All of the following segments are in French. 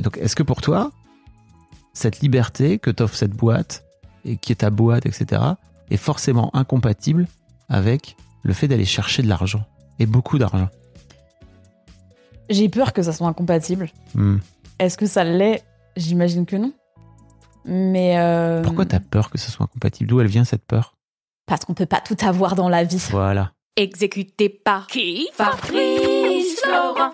Et donc, est-ce que pour toi, cette liberté que t'offre cette boîte et qui est ta boîte, etc., est forcément incompatible avec le fait d'aller chercher de l'argent et beaucoup d'argent? J'ai peur que ça soit incompatible. Hmm. Est-ce que ça l'est? J'imagine que non. Mais euh, Pourquoi t'as peur que ce soit incompatible? D'où elle vient cette peur? Parce qu'on peut pas tout avoir dans la vie. Voilà. Exécuté par qui? Fabrice Florent.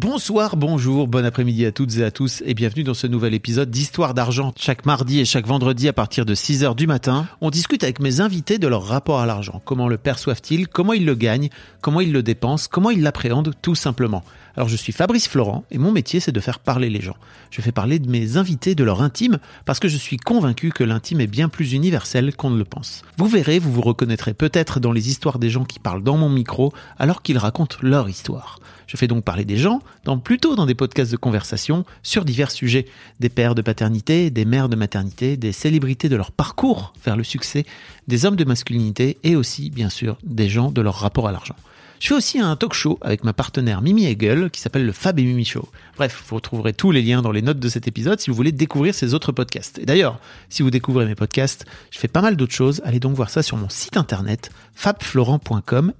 Bonsoir, bonjour, bon après-midi à toutes et à tous et bienvenue dans ce nouvel épisode d'Histoire d'argent. Chaque mardi et chaque vendredi à partir de 6h du matin, on discute avec mes invités de leur rapport à l'argent. Comment le perçoivent-ils? Comment ils le gagnent? Comment ils le dépensent? Comment ils l'appréhendent? Tout simplement Alors je suis Fabrice Florent et mon métier c'est de faire parler les gens. Je fais parler de mes invités de leur intime parce que je suis convaincu que l'intime est bien plus universel qu'on ne le pense. Vous verrez, vous vous reconnaîtrez peut-être dans les histoires des gens qui parlent dans mon micro alors qu'ils racontent leur histoire. Je fais donc parler des gens, plutôt dans des podcasts de conversation, sur divers sujets. Des pères de paternité, des mères de maternité, des célébrités de leur parcours vers le succès, des hommes de masculinité et aussi, bien sûr, des gens de leur rapport à l'argent. Je fais aussi un talk show avec ma partenaire Mimi Hegel qui s'appelle le Fab et Mimi Show. Bref, vous retrouverez tous les liens dans les notes de cet épisode si vous voulez découvrir ces autres podcasts. Et d'ailleurs, si vous découvrez mes podcasts, je fais pas mal d'autres choses. Allez donc voir ça sur mon site internet fabflorent.com.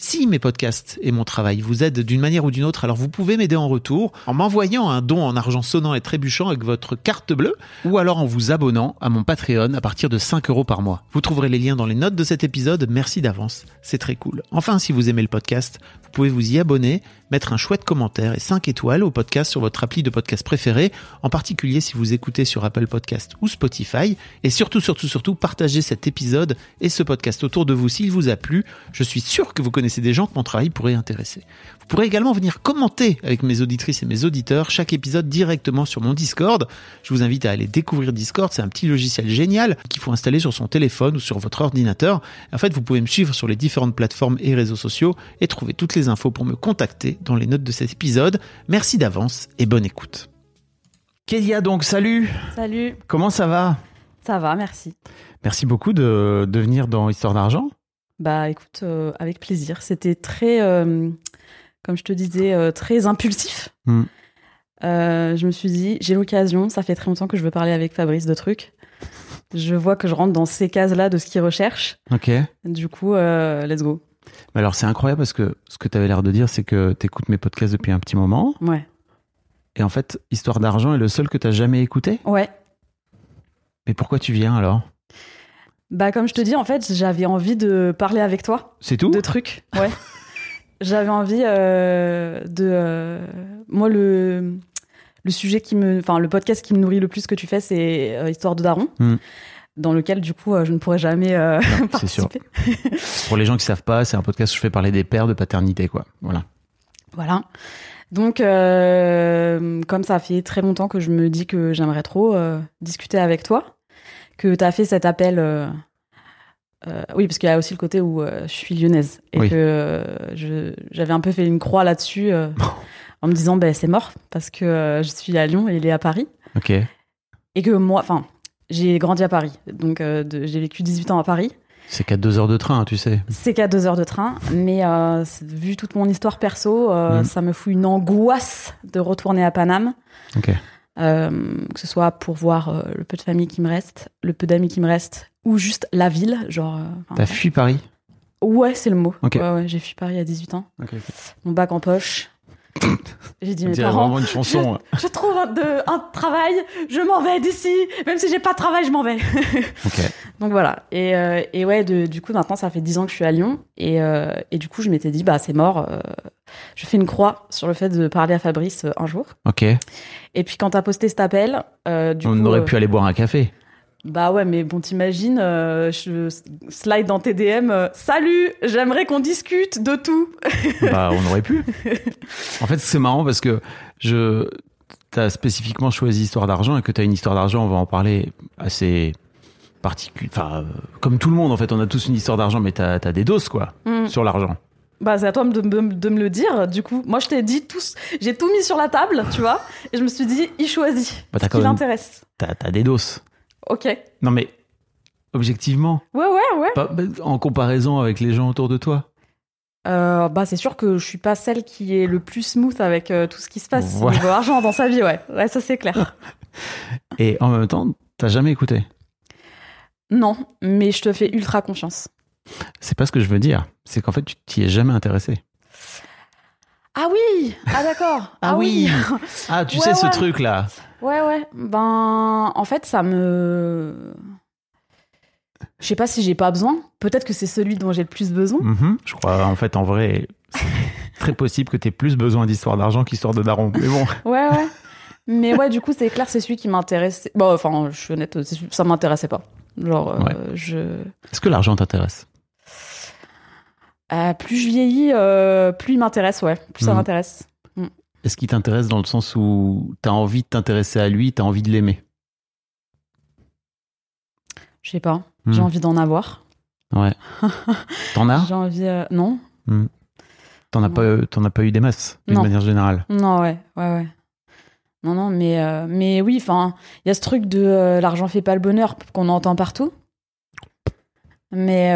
Si mes podcasts et mon travail vous aident d'une manière ou d'une autre, alors vous pouvez m'aider en retour en m'envoyant un don en argent sonnant et trébuchant avec votre carte bleue ou alors en vous abonnant à mon Patreon à partir de 5 euros par mois. Vous trouverez les liens dans les notes de cet épisode. Merci d'avance. C'est très cool. Enfin, si vous aimez le podcast, vous pouvez vous y abonner, mettre un chouette commentaire et 5 étoiles au podcast sur votre appli de podcast préféré, en particulier si vous écoutez sur Apple Podcast ou Spotify. Et surtout, surtout, surtout, partagez cet épisode et ce podcast autour de vous s'il vous a plu. Je suis sûr que vous connaissez des gens que mon travail pourrait intéresser. Vous pourrez également venir commenter avec mes auditrices et mes auditeurs chaque épisode directement sur mon Discord. Je vous invite à aller découvrir Discord, c'est un petit logiciel génial qu'il faut installer sur son téléphone ou sur votre ordinateur. En fait, vous pouvez me suivre sur les différentes plateformes et réseaux sociaux et trouver toutes les infos pour me contacter dans les notes de cet épisode. Merci d'avance et bonne écoute. Kélia donc, salut Salut, Comment ça va? Ça va, merci. Merci beaucoup de, de venir dans Histoire d'argent. Bah écoute, euh, avec plaisir. C'était très, euh, comme je te disais, euh, très impulsif. Hmm. Euh, je me suis dit, j'ai l'occasion, ça fait très longtemps que je veux parler avec Fabrice de trucs. Je vois que je rentre dans ces cases-là de ce qu'il recherche. Ok. Du coup, euh, let's go. Mais alors c'est incroyable parce que ce que tu avais l'air de dire, c'est que tu écoutes mes podcasts depuis un petit moment. Ouais. Et en fait, Histoire d'argent est le seul que tu jamais écouté? Ouais. Mais pourquoi tu viens alors? Bah comme je te dis, en fait, j'avais envie de parler avec toi C'est tout? De trucs. Ouais. j'avais envie euh, de. euh, moi, le, le sujet qui me. Enfin, le podcast qui me nourrit le plus que tu fais, c'est euh, Histoire de Daron. Hmm. Dans lequel, du coup, je ne pourrais jamais Non, c'est sûr. participer. Pour les gens qui savent pas, c'est un podcast où je fais parler des pères de paternité, quoi. Voilà. Voilà. Donc, comme ça fait très longtemps que je me dis que j'aimerais trop discuter avec toi, que tu as fait cet appel. Euh, oui, parce qu'il y a aussi le côté où euh, je suis lyonnaise et Oui. que euh, j'avais un peu fait une croix là-dessus en me disant ben c'est mort parce que je suis à Lyon et il est à Paris Ok. et que moi, enfin, j'ai grandi à Paris, donc j'ai vécu 18 ans à Paris. C'est qu'à deux heures de train, tu sais. C'est qu'à deux heures de train, mais vu toute mon histoire perso, Mhm. ça me fout une angoisse de retourner à Paname. Ok. Euh, que ce soit pour voir euh, le peu de famille qui me reste, le peu d'amis qui me reste, ou juste la ville, genre. euh, T'as fui Paris? Ouais, c'est le mot. Ok. Ouais, ouais, j'ai fui Paris à 18 ans, mon bac en poche. J'ai dit mes parents, vraiment une chanson. je trouve un, de- un travail, je m'en vais d'ici, même si j'ai pas de travail, je m'en vais. ok. Donc voilà. Et, euh, et ouais, de- du coup, maintenant, ça fait 10 ans que je suis à Lyon. Et, euh, et du coup, je m'étais dit, bah, c'est mort. euh, je fais une croix sur le fait de parler à Fabrice un jour. Ok. Et puis, quand t'as posté cet appel, du On coup. aurait pu aller boire un café. Bah ouais, mais bon, t'imagines, euh, je slide dans tes DM. euh, Salut, j'aimerais qu'on discute de tout. Bah, on aurait pu. En fait, c'est marrant parce que je, t'as spécifiquement choisi histoire d'argent et que t'as une histoire d'argent, on va en parler assez particulier. Enfin, euh, comme tout le monde, en fait, on a tous une histoire d'argent, mais t'as, t'as des doses, quoi, Mm. sur l'argent. Bah, c'est à toi de, de- de me le dire. Du coup, moi, je t'ai dit tout, j'ai tout mis sur la table, tu vois, et je me suis dit, il choisit Bah, ce qui l'intéresse. T'as, t'as des doses. Ok. Ouais, Non, mais objectivement, ouais, ouais. pas- bah, en comparaison avec les gens autour de toi. Euh, bah, c'est sûr que je suis pas celle qui est le plus smooth avec euh, tout ce qui se passe Voilà. niveau argent dans sa vie, ouais. Ouais, ça c'est clair. Et en même temps, t'as jamais écouté? non, mais je te fais ultra confiance. C'est pas ce que je veux dire. C'est qu'en fait, tu t'y es jamais intéressé. Ah oui Ah d'accord Ah oui. Ah, tu Ouais, sais ce truc-là. Ouais, ouais. Ben, en fait, ça me. Je sais pas si j'ai pas besoin. Peut-être que c'est celui dont j'ai le plus besoin. Mhm. Je crois, en fait, en vrai, c'est très possible que t'aies plus besoin d'histoire d'argent qu'histoire de daron. Mais bon. Ouais, ouais. Mais ouais, du coup, c'est clair, c'est celui qui m'intéressait. Bon, enfin, je suis honnête, ça m'intéressait pas. Genre, euh, je. Est-ce que l'argent t'intéresse? Euh, plus je vieillis, euh, plus il m'intéresse, ouais. Plus ça Mhm. m'intéresse. Est-ce qu'il t'intéresse dans le sens où t'as envie de t'intéresser à lui, t'as envie de l'aimer? Je sais pas. Hmm. J'ai envie d'en avoir. Ouais. T'en as? J'ai envie. euh, Non T'en as, pas, t'en as pas eu des masses, d'une manière générale? Non, ouais, ouais, ouais. Non, non, mais, mais oui, enfin, il y a ce truc de l'argent fait pas le bonheur qu'on entend partout. Mais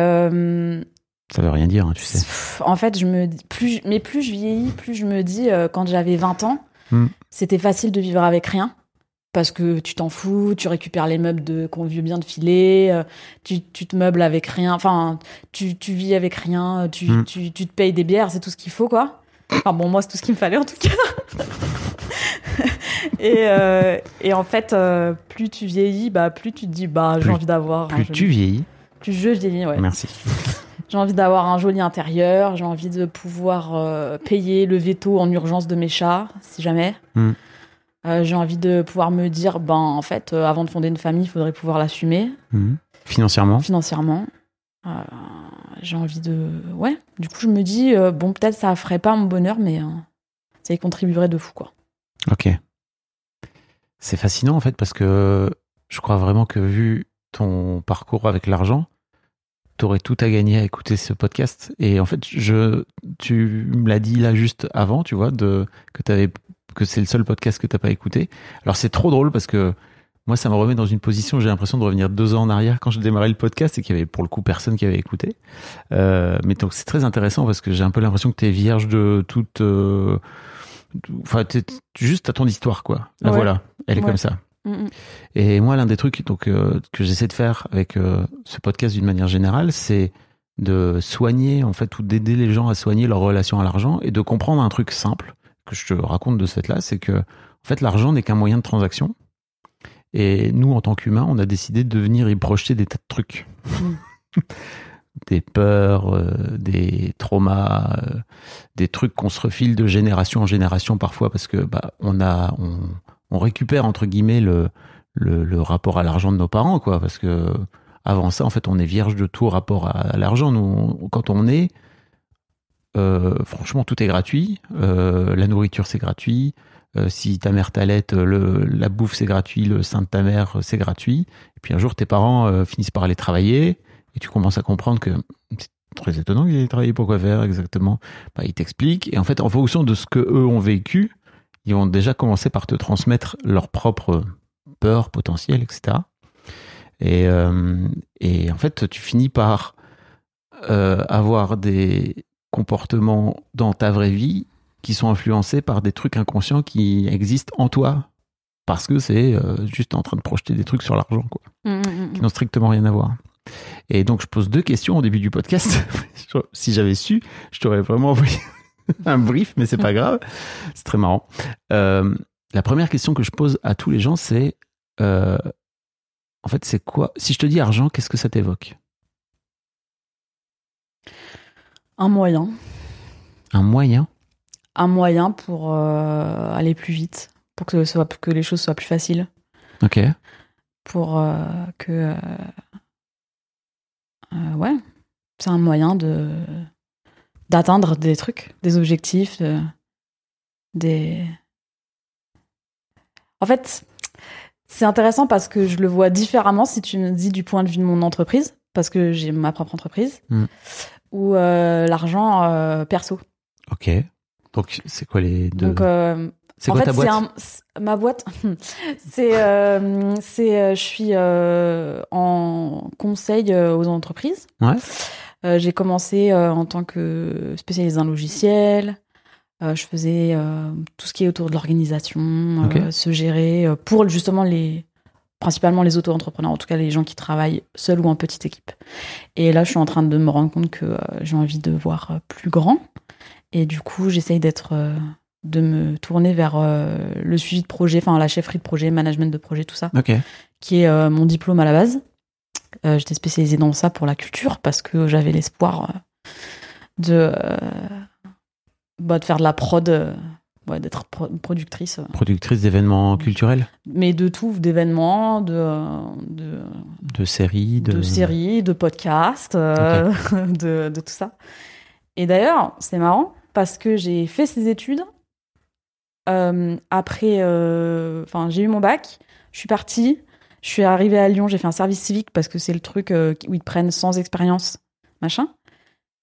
Ça veut rien dire, hein, tu sais. en fait, je me plus, mais plus je vieillis, plus je me dis, euh, quand j'avais 20 ans, Hmm. c'était facile de vivre avec rien. Parce que tu t'en fous, tu récupères les meubles de, qu'on veut bien de filer, euh, tu, tu te meubles avec rien, enfin, tu, tu vis avec rien, tu, Hmm. tu, tu te payes des bières, c'est tout ce qu'il faut, quoi. Enfin bon, moi, c'est tout ce qu'il me fallait, en tout cas. et, euh, et en fait, plus tu vieillis, bah, plus tu te dis, bah, j'ai envie d'avoir Plus tu vieillis, Plus je vieillis, ouais. merci. J'ai envie d'avoir un joli intérieur, j'ai envie de pouvoir euh, payer le veto en urgence de mes chats, si jamais. Hmm. Euh, j'ai envie de pouvoir me dire, ben, en fait, euh, avant de fonder une famille, il faudrait pouvoir l'assumer Mhm. Financièrement financièrement. J'ai envie de. Ouais. Du coup, je me dis, bon, peut-être ça ferait pas mon bonheur, mais ça y contribuerait de fou, quoi. Ok. C'est fascinant en fait parce que je crois vraiment que vu ton parcours avec l'argent, t'aurais tout à gagner à écouter ce podcast. Et en fait, je, tu me l'as dit là juste avant, tu vois, de, que t'avais, que c'est le seul podcast que t'as pas écouté. Alors c'est trop drôle parce que moi, ça me remet dans une position, j'ai l'impression de revenir deux ans en arrière quand je démarrais le podcast et qu'il y avait pour le coup personne qui avait écouté. Euh, mais donc c'est très intéressant parce que j'ai un peu l'impression que t'es vierge de toute, euh, enfin, t'es juste à ton histoire, quoi. Ouais. voilà, elle est Ouais. comme ça. Mm, mm. Et moi, l'un des trucs donc, euh, que j'essaie de faire avec euh, ce podcast d'une manière générale, c'est de soigner, en fait, ou d'aider les gens à soigner leur relation à l'argent et de comprendre un truc simple que je te raconte de ce fait-là, c'est que, en fait, l'argent n'est qu'un moyen de transaction. Et nous, en tant qu'humains, on a décidé de venir y projeter des tas de trucs. des peurs, euh, des traumas, des trucs qu'on se refile de génération en génération parfois parce que bah, on a on, on récupère entre guillemets le, le, rapport à l'argent de nos parents quoi parce que avant ça en fait on est vierge de tout rapport à, l'argent. Nous quand on est euh, franchement tout est gratuit. Euh, la nourriture c'est gratuit. Euh, si ta mère t'allaite le la bouffe c'est gratuit. Le sein de ta mère c'est gratuit. Et puis un jour tes parents finissent par aller travailler et tu commences à comprendre que c'est très étonnant qu'ils aient travaillé pour quoi faire exactement. Bah, ils t'expliquent. Et en fait en fonction de ce que eux ont vécu ils vont déjà commencer par te transmettre leurs propres peurs potentielles etc et, euh, et en fait tu finis par euh, avoir des comportements dans ta vraie vie qui sont influencés par des trucs inconscients qui existent en toi parce que c'est euh, juste en train de projeter des trucs sur l'argent quoi Mm, mm, mm, qui n'ont strictement rien à voir. Et donc, je pose deux questions au début du podcast. si j'avais su, je t'aurais vraiment envoyé un brief, mais c'est pas grave. C'est très marrant. Euh, la première question que je pose à tous les gens, c'est euh, en fait, c'est quoi Si je te dis argent, qu'est-ce que ça t'évoque? Un moyen. Un moyen? Un moyen pour euh, aller plus vite, pour que, ce soit, que les choses soient plus faciles. Ok. pour que. ouais, c'est un moyen de d'atteindre des trucs, des objectifs, de- des. En fait, c'est intéressant parce que je le vois différemment si tu me dis du point de vue de mon entreprise, parce que j'ai ma propre entreprise, Mm. ou euh, l'argent euh, perso. Ok. Donc, c'est quoi les deux? Donc, euh, C'est en quoi fait, ta boîte? un- ma boîte, c'est, euh, c'est, je suis en conseil aux entreprises. Ouais. Euh, j'ai commencé euh, en tant que spécialiste d'un logiciel. Euh, je faisais tout ce qui est autour de l'organisation, se gérer pour justement les, principalement les auto-entrepreneurs, en tout cas les gens qui travaillent seuls ou en petite équipe. Et là, je suis en train de me rendre compte que j'ai envie de voir plus grand. Et du coup, j'essaye d'être, de me tourner vers le suivi de projet, enfin la chefferie de projet, management de projet, tout ça, qui est mon diplôme à la base. Euh, J'étais spécialisée dans ça pour la culture parce que j'avais l'espoir euh, de, euh, bah, de faire de la prod, euh, ouais, d'être pro- productrice, Productrice d'événements culturels, mais de tout, d'événements, de, de, de séries, de, de séries, de podcasts, de, de tout ça. Et d'ailleurs, c'est marrant parce que j'ai fait ces études euh, après. euh, Enfin, j'ai eu mon bac, je suis partie, je suis arrivée à Lyon, j'ai fait un service civique parce que c'est le truc euh, où ils te prennent sans expérience, machin.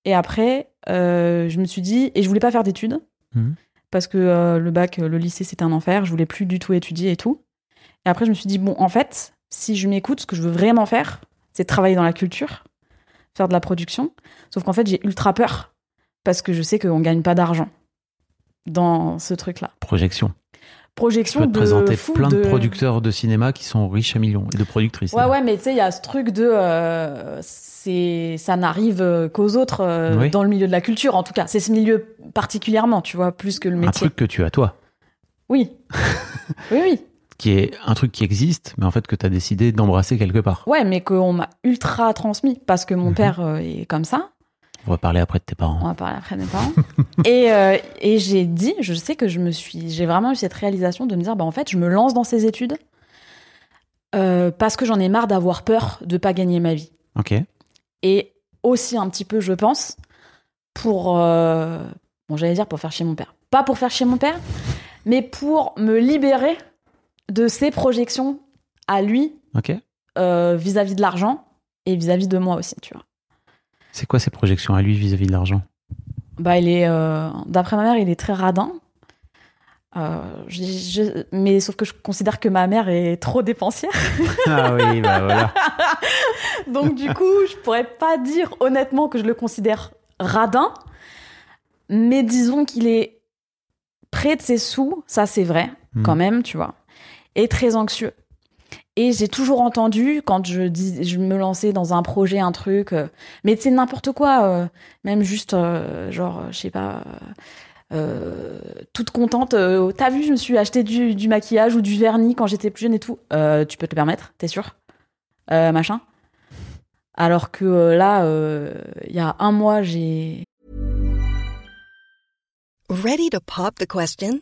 Et après, euh, je me suis dit, et je voulais pas faire d'études Mhm. parce que euh, le bac, le lycée, c'était un enfer, je voulais plus du tout étudier et tout. Et après, je me suis dit, bon, en fait, si je m'écoute, ce que je veux vraiment faire, c'est travailler dans la culture, faire de la production. Sauf qu'en fait, j'ai ultra peur parce que je sais qu'on gagne pas d'argent dans ce truc-là. projection. Projection peux te de présenter fou plein de... de producteurs de cinéma qui sont riches à millions et de productrices. Ouais, ouais, mais tu sais, il y a ce truc de. euh, c'est, ça n'arrive euh, qu'aux autres euh, Oui. dans le milieu de la culture, en tout cas. C'est ce milieu particulièrement, tu vois, plus que le Un métier. truc que tu as toi, Oui. oui, oui. qui est un truc qui existe, mais en fait que tu as décidé d'embrasser quelque part. Ouais, mais qu'on m'a ultra transmis parce que mon Mhm. père est comme ça. On va parler après de tes On parents. va parler après de mes parents. et euh, et j'ai dit, je sais que je me suis, j'ai vraiment eu cette réalisation de me dire, bah en fait, je me lance dans ces études euh, parce que j'en ai marre d'avoir peur de pas gagner ma vie. Ok. Et aussi un petit peu, je pense, pour, euh, bon, j'allais dire pour faire chier mon père. Pas pour faire chier mon père, mais pour me libérer de ses projections à lui Ok. vis-à-vis de l'argent et vis-à-vis de moi aussi, tu vois. C'est quoi ses projections à lui vis-à-vis de l'argent? Bah, il est, euh, d'après ma mère, il est très radin. Euh, je- je- mais sauf que je considère que ma mère est trop dépensière. Ah oui, bah voilà. Donc du coup, je pourrais pas dire honnêtement que je le considère radin. Mais disons qu'il est près de ses sous, ça c'est vrai, Hmm. quand même, tu vois. Et très anxieux. Et j'ai toujours entendu, quand je, dis, je me lançais dans un projet, un truc, euh, mais c'est n'importe quoi, euh, même juste, euh, genre, je sais pas, toute contente. euh, T'as vu, je me suis acheté du, du maquillage ou du vernis quand j'étais plus jeune et tout. Tu peux te le permettre, t'es sûr? Machin. Alors que là, il y a un mois, j'ai Ready to pop the question?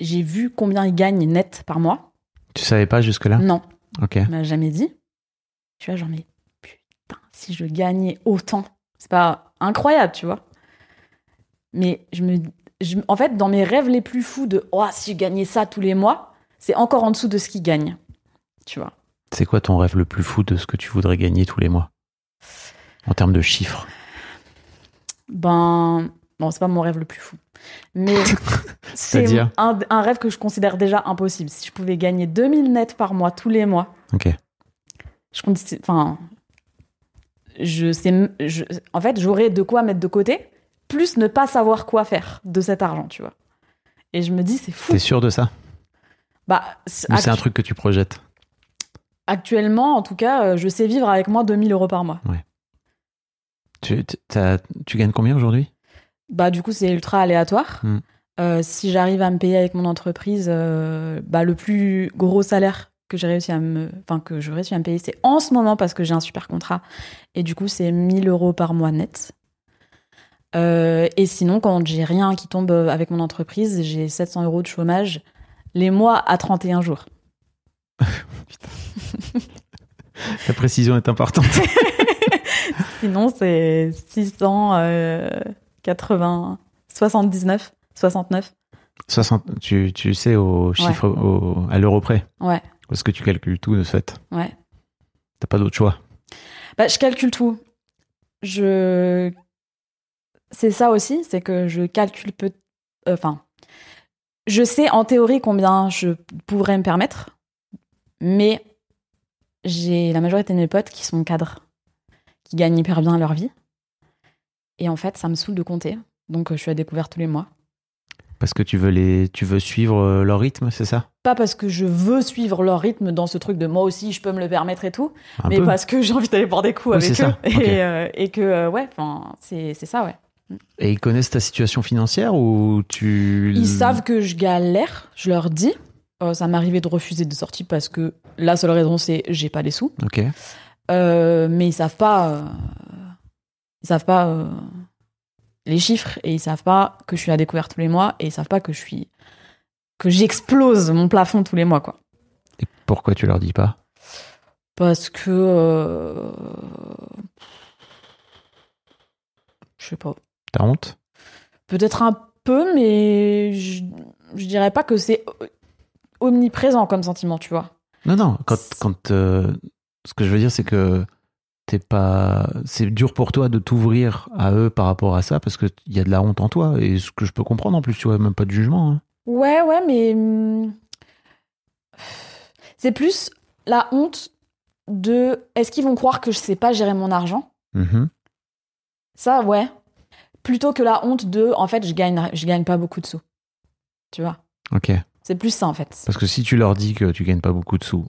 J'ai vu combien il gagne net par mois. Tu savais pas jusque-là? Non, Ok. il m'a jamais dit. Tu vois, genre, mais putain, si je gagnais autant, c'est pas incroyable, tu vois. Mais je me, je- en fait, dans mes rêves les plus fous de, oh, si je gagnais ça tous les mois, c'est encore en dessous de ce qu'ils gagnent. Tu vois. C'est quoi ton rêve le plus fou de ce que tu voudrais gagner tous les mois? En termes de chiffres? Ben, bon, c'est pas mon rêve le plus fou. Mais c'est un, un rêve que je considère déjà impossible. Si je pouvais gagner 2000 nets par mois tous les mois, Ok. je enfin je sais je, en fait j'aurais de quoi mettre de côté plus ne pas savoir quoi faire de cet argent tu vois. Et je me dis c'est fou. T'es sûr de ça? Bah c'est- Ou c'est un truc que tu projettes? Actuellement en tout cas euh, je sais vivre avec de 2000 euros par mois. Tu, t'as- tu gagnes combien aujourd'hui? Bah du coup c'est ultra aléatoire. Hmm. Euh, si j'arrive à me payer avec mon entreprise euh, bah le plus gros salaire que j'ai réussi à me enfin que je réussi à me payer c'est en ce moment parce que j'ai un super contrat. Et du coup c'est 1000 euros par mois net. Euh, et sinon quand j'ai rien qui tombe avec mon entreprise j'ai 700 euros de chômage les mois à 31 jours. La précision est importante. sinon c'est 680 79 69 60, tu, tu sais au chiffre, au- à l'euro près. ouais Parce que tu calcules tout de fait. ouais T'as pas d'autre choix. Bah, je calcule tout. Je. C'est ça aussi, c'est que je calcule peu. euh, Enfin, je sais en théorie combien je pourrais me permettre, mais j'ai la majorité de mes potes qui sont cadres, qui gagnent hyper bien leur vie. Et en fait, ça me saoule de compter. Donc, euh, je suis à découvert tous les mois. Parce que tu veux, les, tu veux suivre euh, leur rythme, c'est ça? Pas parce que je veux suivre leur rythme dans ce truc de moi aussi, je peux me le permettre et tout, Un mais peu. parce que j'ai envie d'aller boire des coups Oui, avec eux. ça. Et, euh, et que, ouais, c'est c'est ça, ouais. Et ils connaissent ta situation financière ou tu... Ils savent que je galère, je leur dis. Euh, ça arrivé de refuser des sorties parce que la seule raison c'est j'ai pas les sous. Ok. Euh, mais ils savent pas. Ils savent pas euh, les chiffres et ils savent pas que je suis à découvert tous les mois et ils savent pas que je suis que j'explose mon plafond tous les mois quoi. Et pourquoi tu leur dis pas? Parce que euh, je sais pas. T'as honte? Peut-être un peu, mais je, je dirais pas que c'est omniprésent comme sentiment, tu vois. Non, non. Quand, quand, euh, ce que je veux dire, c'est que t'es pas. C'est dur pour toi de t'ouvrir à eux par rapport à ça parce qu'il y a de la honte en toi. Et ce que je peux comprendre en plus, tu vois, même pas de jugement. hein. Ouais, ouais, mais hum, c'est plus la honte de est-ce qu'ils vont croire que je sais pas gérer mon argent? Mhm. Ça, ouais. Plutôt que la honte de en fait, je gagne, je gagne pas beaucoup de sous. Tu vois? Ok. C'est plus ça en fait. Parce que si tu leur dis que tu gagnes pas beaucoup de sous,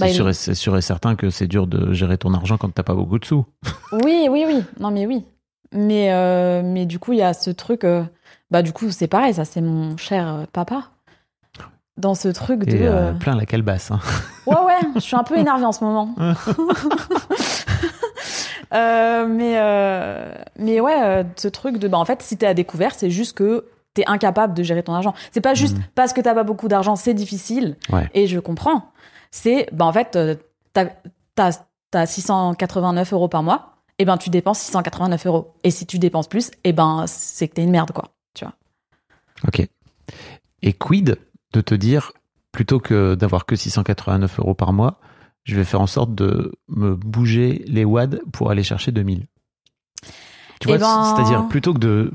c'est Bah, il- sûr, et- c'est sûr et certain que c'est dur de gérer ton argent quand t'as pas beaucoup de sous. Oui, oui, oui. Non, mais oui. Mais, euh, mais du coup, il y a ce truc. euh, bah, du coup, c'est pareil, ça, c'est mon cher euh, papa. Dans ce truc de. Et euh, plein la calebasse. hein. Ouais, ouais, je suis un peu énervée en ce moment. Mais, mais ouais, ce truc de. Bah, en fait, si t'es à découvert, c'est juste que t'es incapable de gérer ton argent. C'est pas juste Mhm. parce que t'as pas beaucoup d'argent, c'est difficile. Ouais. Et je comprends. C'est. Bah, en fait, euh, t'as, t'as, t'as 689 euros par mois. Et ben, tu dépenses 689 euros. Et si tu dépenses plus, et ben, c'est que t'es une merde, quoi. Tu vois. Ok. Et quid de te dire, plutôt que d'avoir que 689 euros par mois, je vais faire en sorte de me bouger les wads pour aller chercher 2000. Tu vois, Eh ben- c'est-à-dire plutôt que de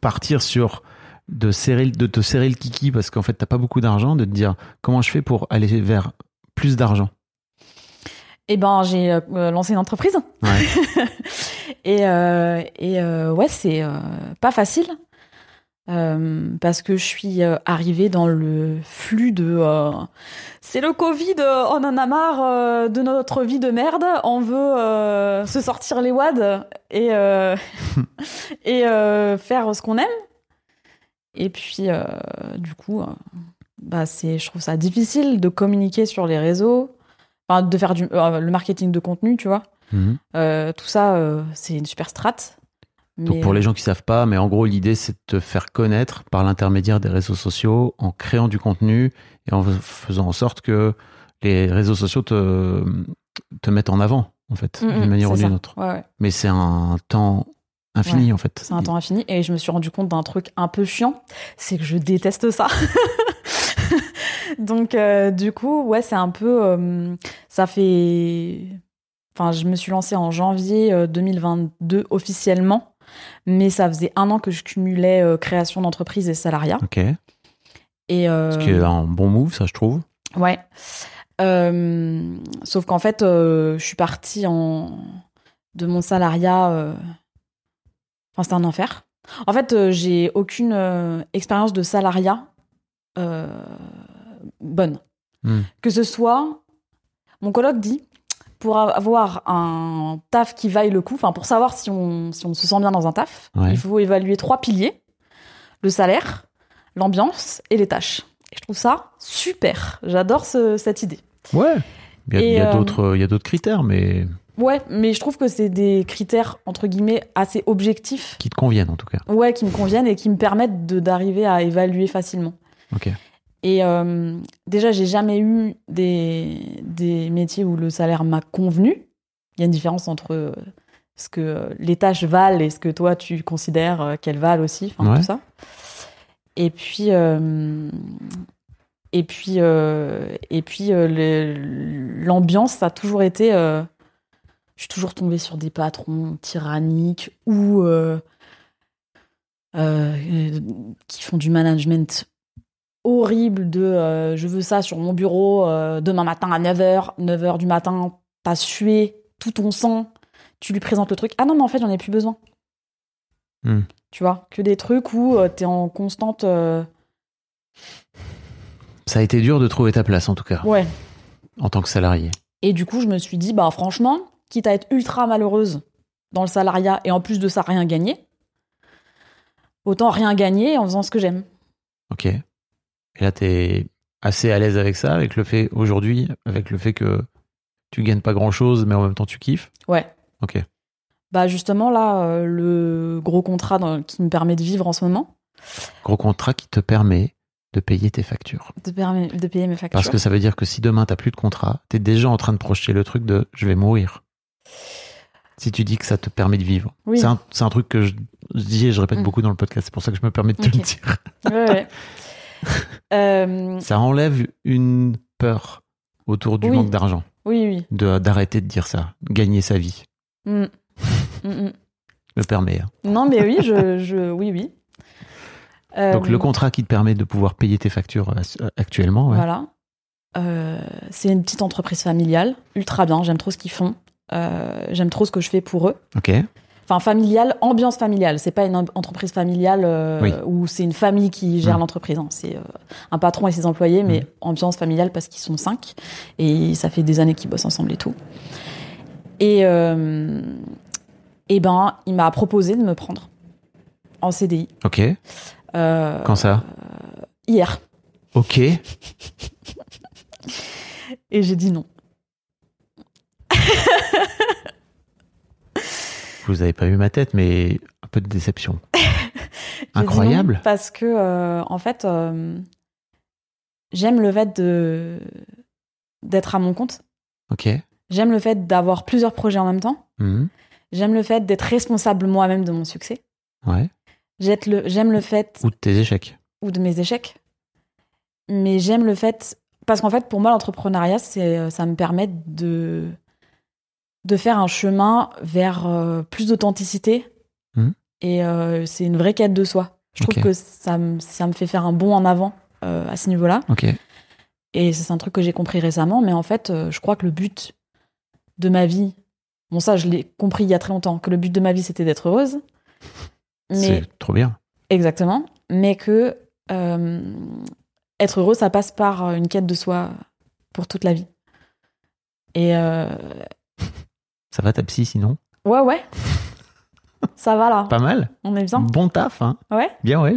partir sur de serrer, de te serrer le kiki parce qu'en fait t'as pas beaucoup d'argent, de te dire comment je fais pour aller vers plus d'argent. Et ben, j'ai euh, euh, lancé une entreprise. Ouais. et euh, et euh, ouais, c'est pas facile. Parce que je suis arrivée dans le flux de c'est le Covid, on en a marre de notre vie de merde, on veut se sortir les wads et, et faire ce qu'on aime. Et puis, du coup, bah c'est, je trouve ça difficile de communiquer sur les réseaux, enfin, de faire du, euh, le marketing de contenu, tu vois. Mhm. Euh, tout ça, euh, c'est une super strate. Donc Mais, pour les gens qui savent pas, mais en gros l'idée c'est de te faire connaître par l'intermédiaire des réseaux sociaux en créant du contenu et en faisant en sorte que les réseaux sociaux te, te mettent en avant en fait, d'une manière ou d'une autre. Ouais, ouais. Mais c'est un temps infini en fait. C'est un temps infini. Et je me suis rendu compte d'un truc un peu chiant, c'est que je déteste ça. Donc, euh, du coup, ouais, c'est un peu. euh, ça fait. Enfin, je me suis lancée en janvier euh, 2022 officiellement, mais ça faisait un an que je cumulais euh, création d'entreprise et salariat. Ok. Et, euh, Ce qui est un bon move, ça, je trouve. Ouais. Euh, sauf qu'en fait, euh, je suis partie en... de mon salariat. euh, Enfin, c'était un enfer. En fait, euh, j'ai aucune euh, expérience de salariat euh, bonne. Hmm. Que ce soit, mon colloque dit, pour avoir un taf qui vaille le coup, enfin, pour savoir si on, si on se sent bien dans un taf, Ouais. il faut évaluer trois piliers le salaire, l'ambiance et les tâches. Et je trouve ça super. J'adore ce- cette idée. Ouais. Il y a, euh, d'autres, a d'autres critères, mais Ouais, mais je trouve que c'est des critères, entre guillemets, assez objectifs, qui te conviennent en tout cas. ouais, qui me conviennent et qui me permettent d'arriver à évaluer facilement. Ok. Et euh, déjà, j'ai jamais eu des, des métiers où le salaire m'a convenu. Il y a une différence entre euh, ce que euh, les tâches valent et ce que toi tu considères euh, qu'elles valent aussi, enfin Ouais. tout ça. Et puis, euh, et puis, euh, et puis l'ambiance, ça a toujours été. je suis toujours tombée sur des patrons tyranniques ou qui font du management horrible de euh, je veux ça sur mon bureau euh, demain matin à 9h, 9h du matin, t'as sué tout ton sang, tu lui présentes le truc. Ah non, mais en fait, j'en ai plus besoin. Hmm. Tu vois, que des trucs où euh, t'es en constante. Ça a été dur de trouver ta place en tout cas, Ouais. en tant que salarié. Et du coup, je me suis dit, bah franchement, quitte à être ultra malheureuse dans le salariat et en plus de ça, rien gagner, autant rien gagner en faisant ce que j'aime. Ok. Et là, t'es assez à l'aise avec ça, avec le fait aujourd'hui, avec le fait que tu gagnes pas grand chose, mais en même temps tu kiffes. Ouais. Ok. Bah justement, là, euh, le gros contrat dans- qui me permet de vivre en ce moment, Gros contrat qui te permet de payer tes factures. de, permet- de payer mes factures. Parce que ça veut dire que si demain t'as plus de contrat, t'es déjà en train de projeter le truc de je vais mourir. Si tu dis que ça te permet de vivre. Oui. C'est un, truc que je, je dis et je répète Mm. beaucoup dans le podcast, c'est pour ça que je me permets de te le dire. Ouais, ouais. Euh, Ça enlève une peur autour du Oui. manque d'argent, oui, oui. de d'arrêter de dire ça, gagner sa vie. Mm. Mm, mm. Je me permets. hein. Non, mais oui, je, je, oui, oui. Euh, Donc le contrat qui te permet de pouvoir payer tes factures euh, actuellement, ouais. Voilà. Euh, c'est une petite entreprise familiale, ultra bien. J'aime trop ce qu'ils font. Euh, J'aime trop ce que je fais pour eux. Ok. Enfin, familiale, ambiance familiale. C'est pas une entreprise familiale euh, Oui. où c'est une famille qui gère Mm. l'entreprise. hein. C'est euh, un patron et ses employés, mais Mm. ambiance familiale parce qu'ils sont cinq et ça fait des années qu'ils bossent ensemble et tout. Et, euh, et ben, il m'a proposé de me prendre en CDI. Ok. Euh, Quand ça? Hier. Ok. Et j'ai dit non. Vous avez pas vu ma tête, mais un peu de déception. Non Incroyable. parce que, euh, en fait, euh, j'aime le fait de d'être à mon compte. Ok. J'aime le fait d'avoir plusieurs projets en même temps. Mhm. J'aime le fait d'être responsable moi-même de mon succès. Ouais. J'aime le, fait Ou de tes échecs. ou de mes échecs. Mais j'aime le fait parce qu'en fait pour moi l'entrepreneuriat ça me permet de de faire un chemin vers euh, plus d'authenticité Mhm. et euh, c'est une vraie quête de soi. Je trouve que ça me, ça me fait faire un bond en avant euh, à ce niveau-là Ok. et c'est un truc que j'ai compris récemment mais en fait je crois que le but de ma vie bon ça je l'ai compris il y a très longtemps que le but de ma vie c'était d'être heureuse C'est trop bien. Exactement, mais que être heureux, ça passe par une quête de soi pour toute la vie. Et euh, Ça va ta psy sinon ouais, ouais, ça va là, Pas mal. on est bien. Bon taf, hein. Ouais. Bien, ouais.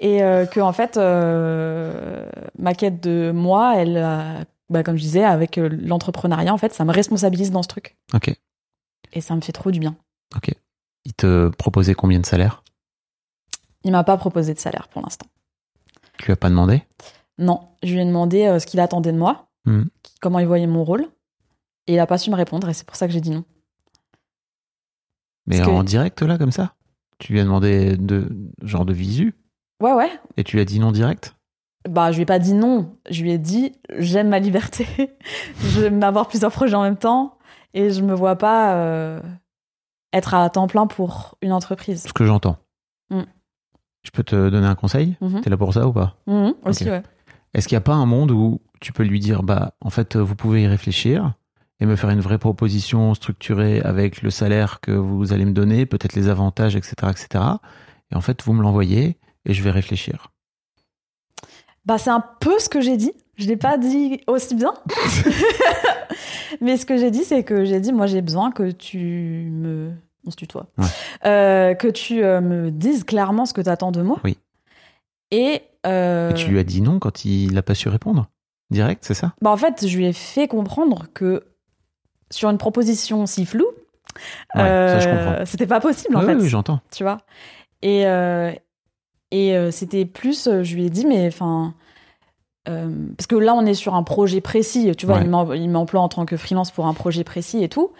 Et euh, que en fait, euh, ma quête de moi, elle, euh, bah, comme je disais, avec euh, l'entrepreneuriat, en fait, ça me responsabilise dans ce truc. Ok. Et ça me fait trop du bien. Ok. Il te proposait combien de salaire Il m'a pas proposé de salaire pour l'instant. Tu lui as pas demandé? Non, je lui ai demandé ce qu'il attendait de moi, Mhm. comment il voyait mon rôle, et il a pas su me répondre, et c'est pour ça que j'ai dit non. Mais Parce que- en direct là, comme ça? Tu lui as demandé de genre de visu? Ouais, ouais, et tu lui as dit non direct? Bah, je lui ai pas dit non. Je lui ai dit, j'aime ma liberté. j'aime avoir plusieurs projets en même temps. Et je me vois pas euh, être à temps plein pour une entreprise. Ce que j'entends. Mm. Je peux te donner un conseil? Mhm. T'es là pour ça ou pas? Mhm, aussi, ouais. Est-ce qu'il n'y a pas un monde où tu peux lui dire, bah, en fait, vous pouvez y réfléchir et me faire une vraie proposition structurée avec le salaire que vous allez me donner, peut-être les avantages, etc., etc. Et en fait, vous me l'envoyez et je vais réfléchir. Bah, c'est un peu ce que j'ai dit. Je l'ai pas dit aussi bien. Mais ce que j'ai dit, c'est que j'ai dit, moi, j'ai besoin que tu me. On se tutoie. Ouais. Euh, que tu euh, me dises clairement ce que tu attends de moi. Oui. Et. euh, Et tu lui as dit non quand il n'a pas su répondre? Direct, c'est ça? Bah, en fait, je lui ai fait comprendre que sur une proposition si floue, Ouais, euh, c'était pas possible, en Oui, fait. oui, j'entends. tu vois. Et, euh, et euh, c'était plus, euh, je lui ai dit, mais enfin. euh, parce que là, on est sur un projet précis, tu vois, Ouais. il m'em- il m'emploie en tant que freelance pour un projet précis et tout.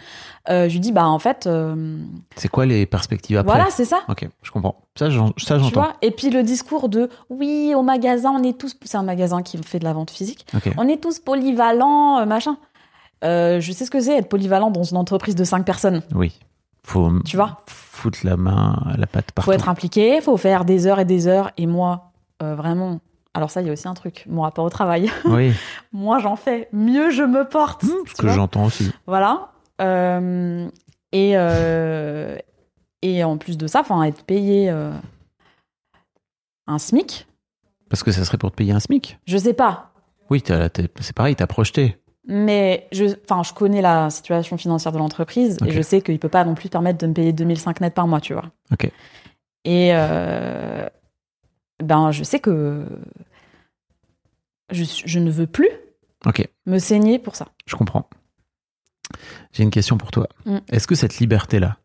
Euh, je lui dis, bah en fait, euh, C'est quoi les perspectives après voilà, c'est ça. Ok, je comprends. Ça, j'entends. et puis le discours de oui, au magasin, on est tous. C'est un magasin qui fait de la vente physique. On est tous polyvalents, machin. Euh, je sais ce que c'est être polyvalent dans une entreprise de 5 personnes. Oui. Faut Tu vois foutre la main à la patte partout. faut être impliqué, faut faire des heures et des heures. Et moi, euh, vraiment. Alors, ça, il y a aussi un truc, mon rapport au travail. Oui, Moi, j'en fais, mieux je me porte. ce tu que j'entends aussi. Voilà. Euh, et, euh, et en plus de ça, enfin, être payé euh, un SMIC, Parce que ça serait pour te payer un SMIC. je sais pas. Oui, c'est pareil, t'as projeté. Mais je, enfin, je connais la situation financière de l'entreprise et je sais qu'il peut pas non plus permettre de me payer 2005 net par mois, tu vois. Ok. Et euh, ben, je sais que je, je ne veux plus me saigner pour ça. je comprends. J'ai une question pour toi. Mm. Est-ce que cette liberté-là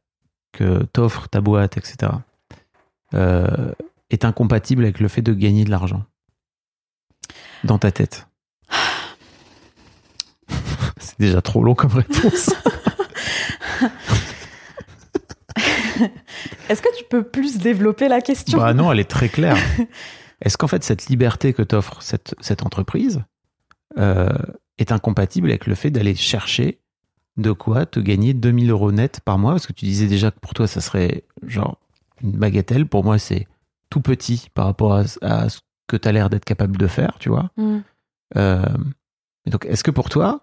que t'offre ta boîte, etc., euh, est incompatible avec le fait de gagner de l'argent dans ta tête? Déjà trop long comme réponse. Est-ce que tu peux plus développer la question? Bah non, elle est très claire. Est-ce qu'en fait, cette liberté que t'offre cette, cette entreprise euh, est incompatible avec le fait d'aller chercher de quoi te gagner 2000 euros net par mois? Parce que tu disais déjà que pour toi, ça serait genre une bagatelle. Pour moi, c'est tout petit par rapport à, à ce que tu as l'air d'être capable de faire, tu vois? Mm. Euh, et donc, est-ce que pour toi,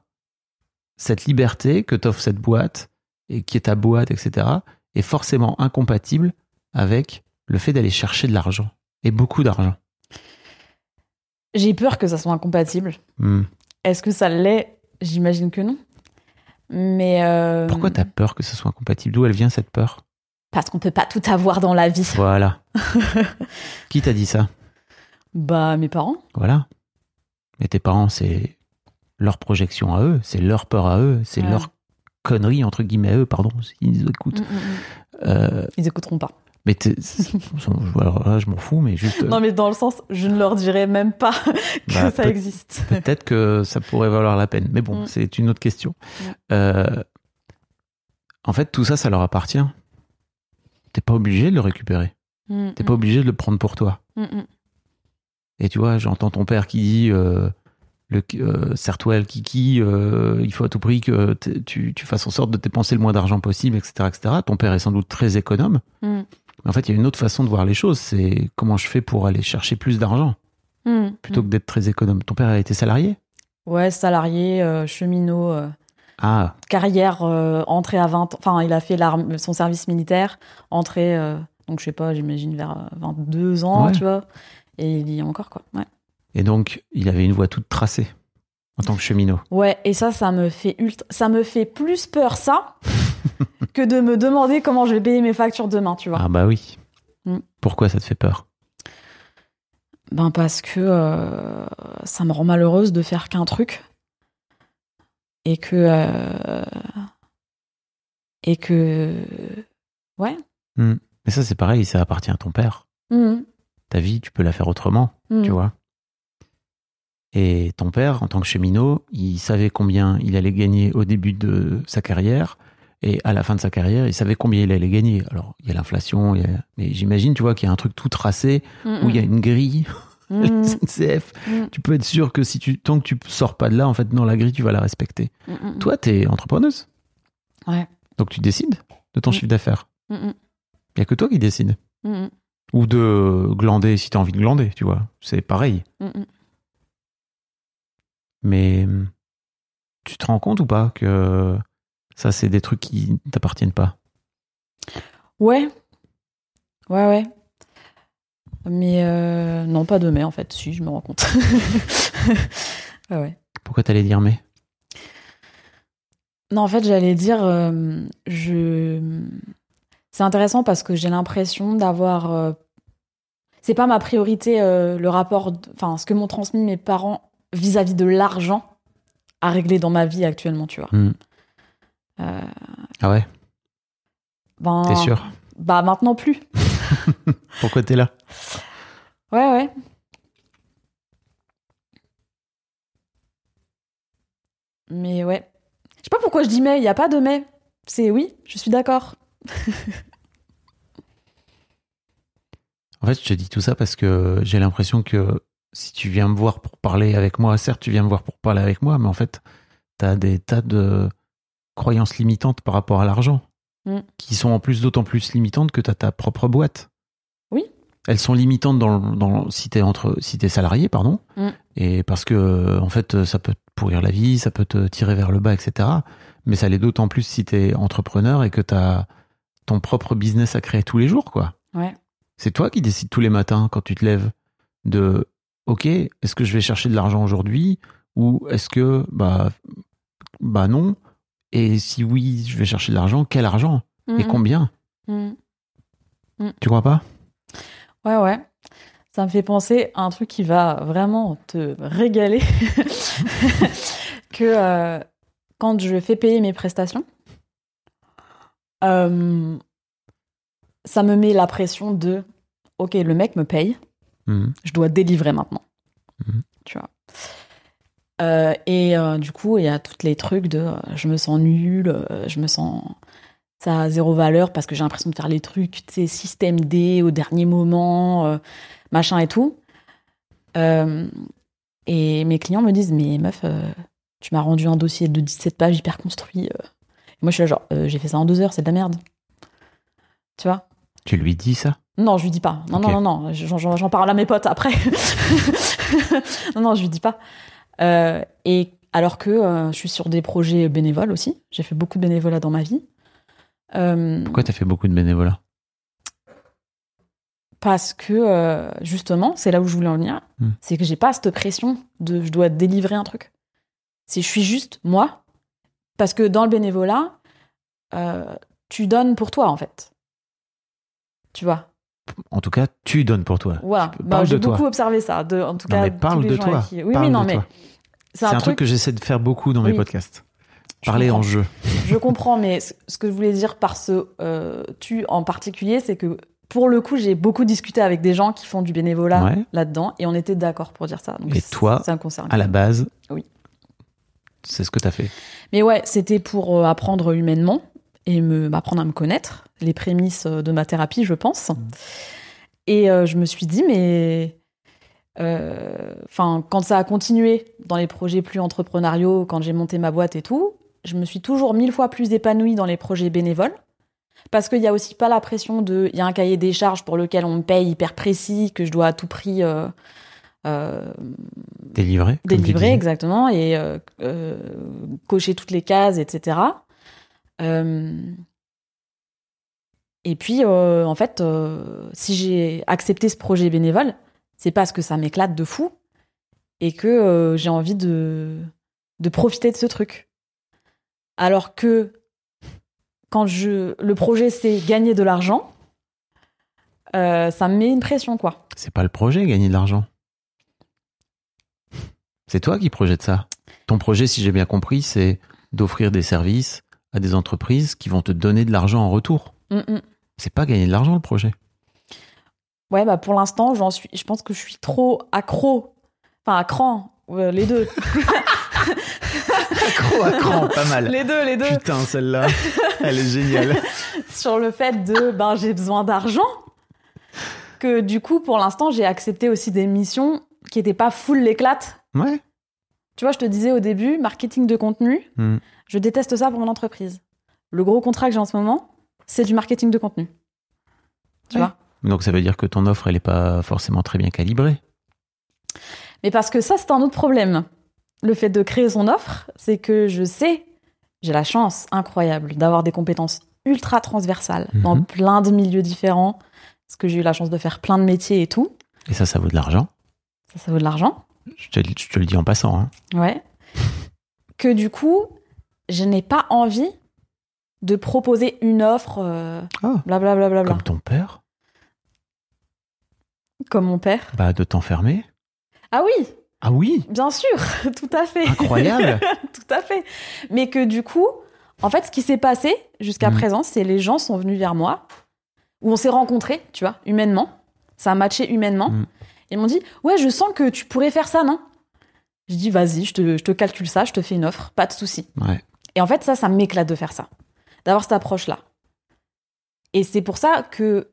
cette liberté que t'offre cette boîte et qui est ta boîte, etc., est forcément incompatible avec le fait d'aller chercher de l'argent et beaucoup d'argent J'ai peur que ça soit incompatible. Hmm. Est-ce que ça l'est? J'imagine que non. Mais euh, Pourquoi t'as peur que ce soit incompatible? D'où elle vient cette peur? Parce qu'on peut pas tout avoir dans la vie. Voilà. qui t'a dit ça? Bah mes parents. Voilà. Mais tes parents, c'est leur projection à eux, c'est leur peur à eux, c'est Ouais. leur connerie, entre guillemets, à eux, pardon, s'ils nous écoutent. Mm, mm, mm. Euh, Ils écouteront pas. mais alors là, je m'en fous, mais juste. Non mais dans le sens, je ne leur dirai même pas que Bah, ça peut- existe. Peut-être que ça pourrait valoir la peine. Mais bon, c'est une autre question. Euh, en fait, tout ça, ça leur appartient. T'es pas obligé de le récupérer. T'es pas obligé de le prendre pour toi. Et tu vois, j'entends ton père qui dit euh, le euh, le kiki, euh, il faut à tout prix que tu, tu fasses en sorte de dépenser le moins d'argent possible, etc., etc. Ton père est sans doute très économe. Mm. Mais en fait, il y a une autre façon de voir les choses. C'est comment je fais pour aller chercher plus d'argent Mm, plutôt que d'être très économe. Ton père a été salarié? Ouais, salarié, euh, cheminot, euh, Ah, carrière, entrée à 20 ans. Enfin, il a fait son service militaire, entrée, donc je sais pas, j'imagine vers euh, 22 ans, Ouais. tu vois. Et il y est encore, quoi. Ouais. Et donc, il avait une voie toute tracée en tant que cheminot. Ouais, et ça, ça me fait ultra... ça me fait plus peur, ça, que de me demander comment je vais payer mes factures demain, tu vois. Ah bah oui. Mm. Pourquoi ça te fait peur? Ben parce que euh, ça me rend malheureuse de faire qu'un truc. Et que... euh, et que... Ouais. Mais ça, c'est pareil, ça appartient à ton père. Mhm. Ta vie, tu peux la faire autrement, tu vois. Et ton père, en tant que cheminot, il savait combien il allait gagner au début de sa carrière. Et à la fin de sa carrière, il savait combien il allait gagner. Alors, il y a l'inflation, a- mais j'imagine, tu vois, qu'il y a un truc tout tracé, où il y a une grille, Mm. SNCF, Mm. tu peux être sûr que si tu, tant que tu sors pas de là, en fait, dans la grille, tu vas la respecter. Toi, t'es entrepreneuse. Ouais. Donc tu décides de ton Mm. chiffre d'affaires. Il y a que toi qui décides. Ou de glander si tu as envie de glander, tu vois. C'est pareil. Mais tu te rends compte ou pas que ça, c'est des trucs qui ne t'appartiennent pas? Ouais. Ouais, ouais. Mais euh, non, pas de mais en fait. Si, je me rends compte. ouais, ouais. Pourquoi t'allais dire mais? Non, en fait, j'allais dire, euh, je. C'est intéressant parce que j'ai l'impression d'avoir. euh, C'est pas ma priorité le rapport, enfin ce que m'ont transmis mes parents vis-à-vis de l'argent à régler dans ma vie actuellement, tu vois. Hmm. Euh, Ah ouais? ben, T'es sûr? Bah maintenant plus. Pourquoi t'es là? Ouais, ouais. Mais ouais. Je sais pas pourquoi je dis mais, il n'y a pas de mais. C'est oui, je suis d'accord. En fait, je te dis tout ça parce que j'ai l'impression que si tu viens me voir pour parler avec moi, certes, tu viens me voir pour parler avec moi, mais en fait, t'as des tas de croyances limitantes par rapport à l'argent, Mm. qui sont en plus d'autant plus limitantes que t'as ta propre boîte. Oui. Elles sont limitantes dans, dans si t'es entre si salarié, pardon, Mm. et parce que en fait, ça peut te pourrir la vie, ça peut te tirer vers le bas, etc. Mais ça l'est d'autant plus si t'es entrepreneur et que t'as ton propre business à créer tous les jours, quoi. Ouais. C'est toi qui décides tous les matins quand tu te lèves de OK, est-ce que je vais chercher de l'argent aujourd'hui ou est-ce que bah bah non? Et si oui, je vais chercher de l'argent, quel argent? Et Mhm. combien? Mhm. Tu crois pas? Ouais, ouais. Ça me fait penser à un truc qui va vraiment te régaler. que euh, quand je fais payer mes prestations, euh, ça me met la pression de Ok, le mec me paye, Mhm. je dois délivrer maintenant. Mhm. Tu vois. Euh, et euh, du coup, il y a tous les trucs de euh, je me sens nulle, euh, je me sens. Ça a zéro valeur parce que j'ai l'impression de faire les trucs, tu sais, système D au dernier moment, euh, machin et tout. Euh, et mes clients me disent Mais meuf, euh, tu m'as rendu un dossier de 17 pages hyper construit. euh. Et moi, je suis là, genre, euh, j'ai fait ça en deux heures, c'est de la merde. Tu vois Tu lui dis ça? Non, je lui dis pas. Non, non, non, non. J'en, parle à mes potes après. non, non, je lui dis pas. Euh, et alors que euh, je suis sur des projets bénévoles aussi. J'ai fait beaucoup de bénévolat dans ma vie. Euh, Pourquoi t'as fait beaucoup de bénévolat? Parce que justement, c'est là où je voulais en venir. Hmm. C'est que j'ai pas cette pression de je dois délivrer un truc. Si je suis juste moi, parce que dans le bénévolat, tu donnes pour toi en fait. Tu vois? En tout cas, tu donnes pour toi. Tu peux- Bah, j'ai toi. beaucoup observé ça. De, en tout Non, cas, mais tous parle les de gens toi. qui- Oui, Parle de non, mais c'est un truc que j'essaie de faire beaucoup dans mes podcasts. Je Parler en jeu. Je comprends, mais ce que je voulais dire par ce euh, tu en particulier, c'est que pour le coup, j'ai beaucoup discuté avec des gens qui font du bénévolat Ouais. là-dedans et on était d'accord pour dire ça. Donc, Et toi. À la base, Oui. c'est ce que t'as fait. Mais ouais, c'était pour euh, apprendre humainement et me m'apprendre à me connaître, les prémices euh, de ma thérapie, je pense. Mmh. Et euh, je me suis dit, mais euh, enfin, quand ça a continué dans les projets plus entrepreneuriaux, quand j'ai monté ma boîte et tout, je me suis toujours mille fois plus épanouie dans les projets bénévoles. Parce qu'il y a aussi pas la pression de. Il y a un cahier des charges pour lequel on me paye hyper précis, que je dois à tout prix euh, euh, délivrer, disais. exactement, et euh, cocher toutes les cases, etc. Et puis, en fait, si j'ai accepté ce projet bénévole, c'est parce que ça m'éclate de fou et que j'ai envie de, profiter de ce truc. Alors que quand je, le projet c'est gagner de l'argent, ça me met une pression, quoi. C'est pas le projet, gagner de l'argent. C'est toi qui projette ça. Ton projet, si j'ai bien compris, c'est d'offrir des services à des entreprises qui vont te donner de l'argent en retour. Mm, mm. C'est pas gagner de l'argent le projet. Ouais, bah pour l'instant, j'en suis. Je pense que je suis trop accro, enfin à cran, euh, les deux, Accro à cran, pas mal. les deux, les deux, Putain, celle-là, elle est géniale. sur le fait de, ben j'ai besoin d'argent, que du coup, pour l'instant, j'ai accepté aussi des missions qui n'étaient pas full l'éclate. Ouais. Tu vois, je te disais au début, marketing de contenu, Hmm. je déteste ça pour mon entreprise. Le gros contrat que j'ai en ce moment, c'est du marketing de contenu. Tu vois Donc ça veut dire que ton offre, elle est pas forcément très bien calibrée. Mais parce que ça, c'est un autre problème. Le fait de créer son offre, c'est que je sais, j'ai la chance incroyable d'avoir des compétences ultra transversales dans Mhm. plein de milieux différents, parce que j'ai eu la chance de faire plein de métiers et tout. Et ça, ça vaut de l'argent. Ça, ça vaut de l'argent. Je te, je te le dis en passant. Hein. Ouais. que du coup, je n'ai pas envie de proposer une offre, euh, Ah. blablabla, bla, bla, bla, Comme ton père, comme mon père. bah, de t'enfermer. Ah oui, Ah oui, bien sûr, tout à fait. incroyable. tout à fait. Mais que du coup, en fait, ce qui s'est passé jusqu'à Mhm. présent, c'est les gens sont venus vers moi, où on s'est rencontrés, tu vois, humainement. Ça a matché humainement. Mhm. Ils m'ont dit, ouais, je sens que tu pourrais faire ça, non? Je dis, vas-y, je te, je te calcule ça, je te fais une offre, pas de souci. ouais. Et en fait, ça, ça m'éclate de faire ça, d'avoir cette approche-là. Et c'est pour ça que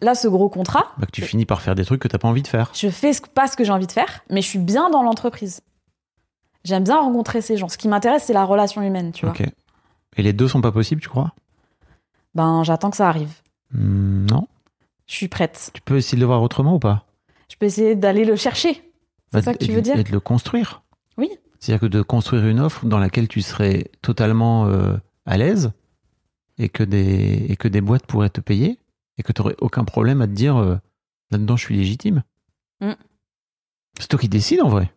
là, ce gros contrat, Bah, que tu finis par faire des trucs que t'as pas envie de faire. je fais pas ce que j'ai envie de faire, mais je suis bien dans l'entreprise. J'aime bien rencontrer ces gens. Ce qui m'intéresse, c'est la relation humaine, tu vois. Et les deux sont pas possibles, tu crois? Ben, j'attends que ça arrive. Hmm, Non. Je suis prête. Tu peux essayer de le voir autrement ou pas? Je peux essayer d'aller le chercher. C'est ça que tu veux dire Et de le construire. Oui. C'est-à-dire que de construire une offre dans laquelle tu serais totalement euh, à l'aise et que des et que des boîtes pourraient te payer et que tu n'aurais aucun problème à te dire euh, là-dedans je suis légitime. Mm. C'est toi qui décides en vrai.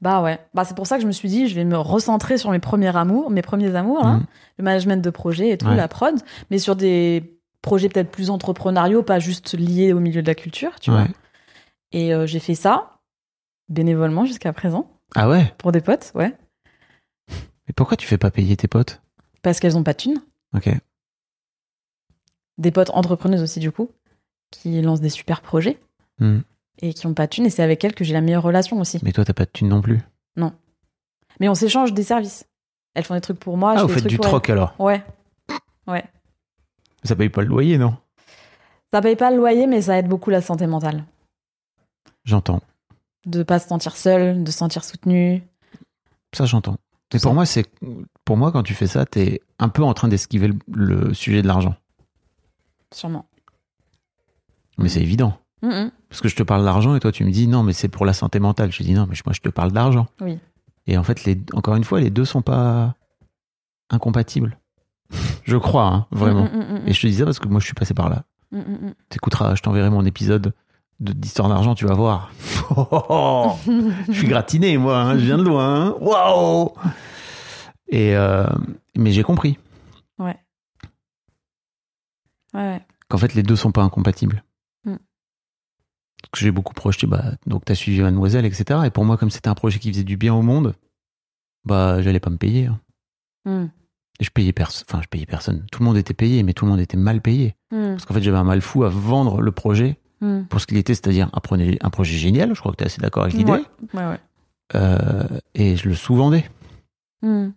Bah ouais. Bah, c'est pour ça que je me suis dit, je vais me recentrer sur mes premiers amours, mes premiers amours, hein. Mm. le management de projet et tout, Ouais. la prod, mais sur des projets peut-être plus entrepreneuriaux, pas juste liés au milieu de la culture, tu Ouais. vois. Et euh, j'ai fait ça bénévolement jusqu'à présent Ah ouais? Pour des potes, ouais, Mais pourquoi tu fais pas payer tes potes? Parce qu'elles ont pas de thunes. Ok. Des potes entrepreneuses aussi du coup, qui lancent des super projets Mm. et qui ont pas de thunes, et c'est avec elles que j'ai la meilleure relation aussi. Mais toi t'as pas de thune non plus? Mais on s'échange des services. Elles font des trucs pour moi. ah je vous faites du elles. troc alors. Ouais. Ouais. Ça paye pas le loyer non? Ça paye pas le loyer, mais ça aide beaucoup la santé mentale. J'entends. De pas se sentir seul, de se sentir soutenu. Ça j'entends. Mais pour ça. moi c'est pour moi quand tu fais ça t'es un peu en train d'esquiver le, le sujet de l'argent. Sûrement. Mais c'est évident. Parce que je te parle d'argent et toi tu me dis non mais c'est pour la santé mentale. Je dis non mais moi je te parle d'argent. Oui. Et en fait les, encore une fois les deux sont pas incompatibles. je crois hein, vraiment. Et je te dis ça parce que moi je suis passé par là. T'écouteras, je t'enverrai mon épisode de- d'histoire d'argent, tu vas voir. Oh, oh, oh. je suis gratiné moi, hein, je viens de loin. hein. Waouh Et euh, mais j'ai compris Ouais. Ouais, ouais. qu'en fait les deux sont pas incompatibles. Mm. Parce que j'ai beaucoup projeté, bah, donc t'as suivi Mademoiselle, etc. Et pour moi, comme c'était un projet qui faisait du bien au monde, bah, j'allais pas me payer. hein. Et je payais personne. Enfin, je payais personne. Tout le monde était payé, mais tout le monde était mal payé. Mhm. Parce qu'en fait, j'avais un mal fou à vendre le projet Mhm. pour ce qu'il était, c'est-à-dire un projet, un projet génial. Je crois que tu es assez d'accord avec l'idée. Ouais. Ouais, ouais. Euh, et je le sous-vendais. Mhm.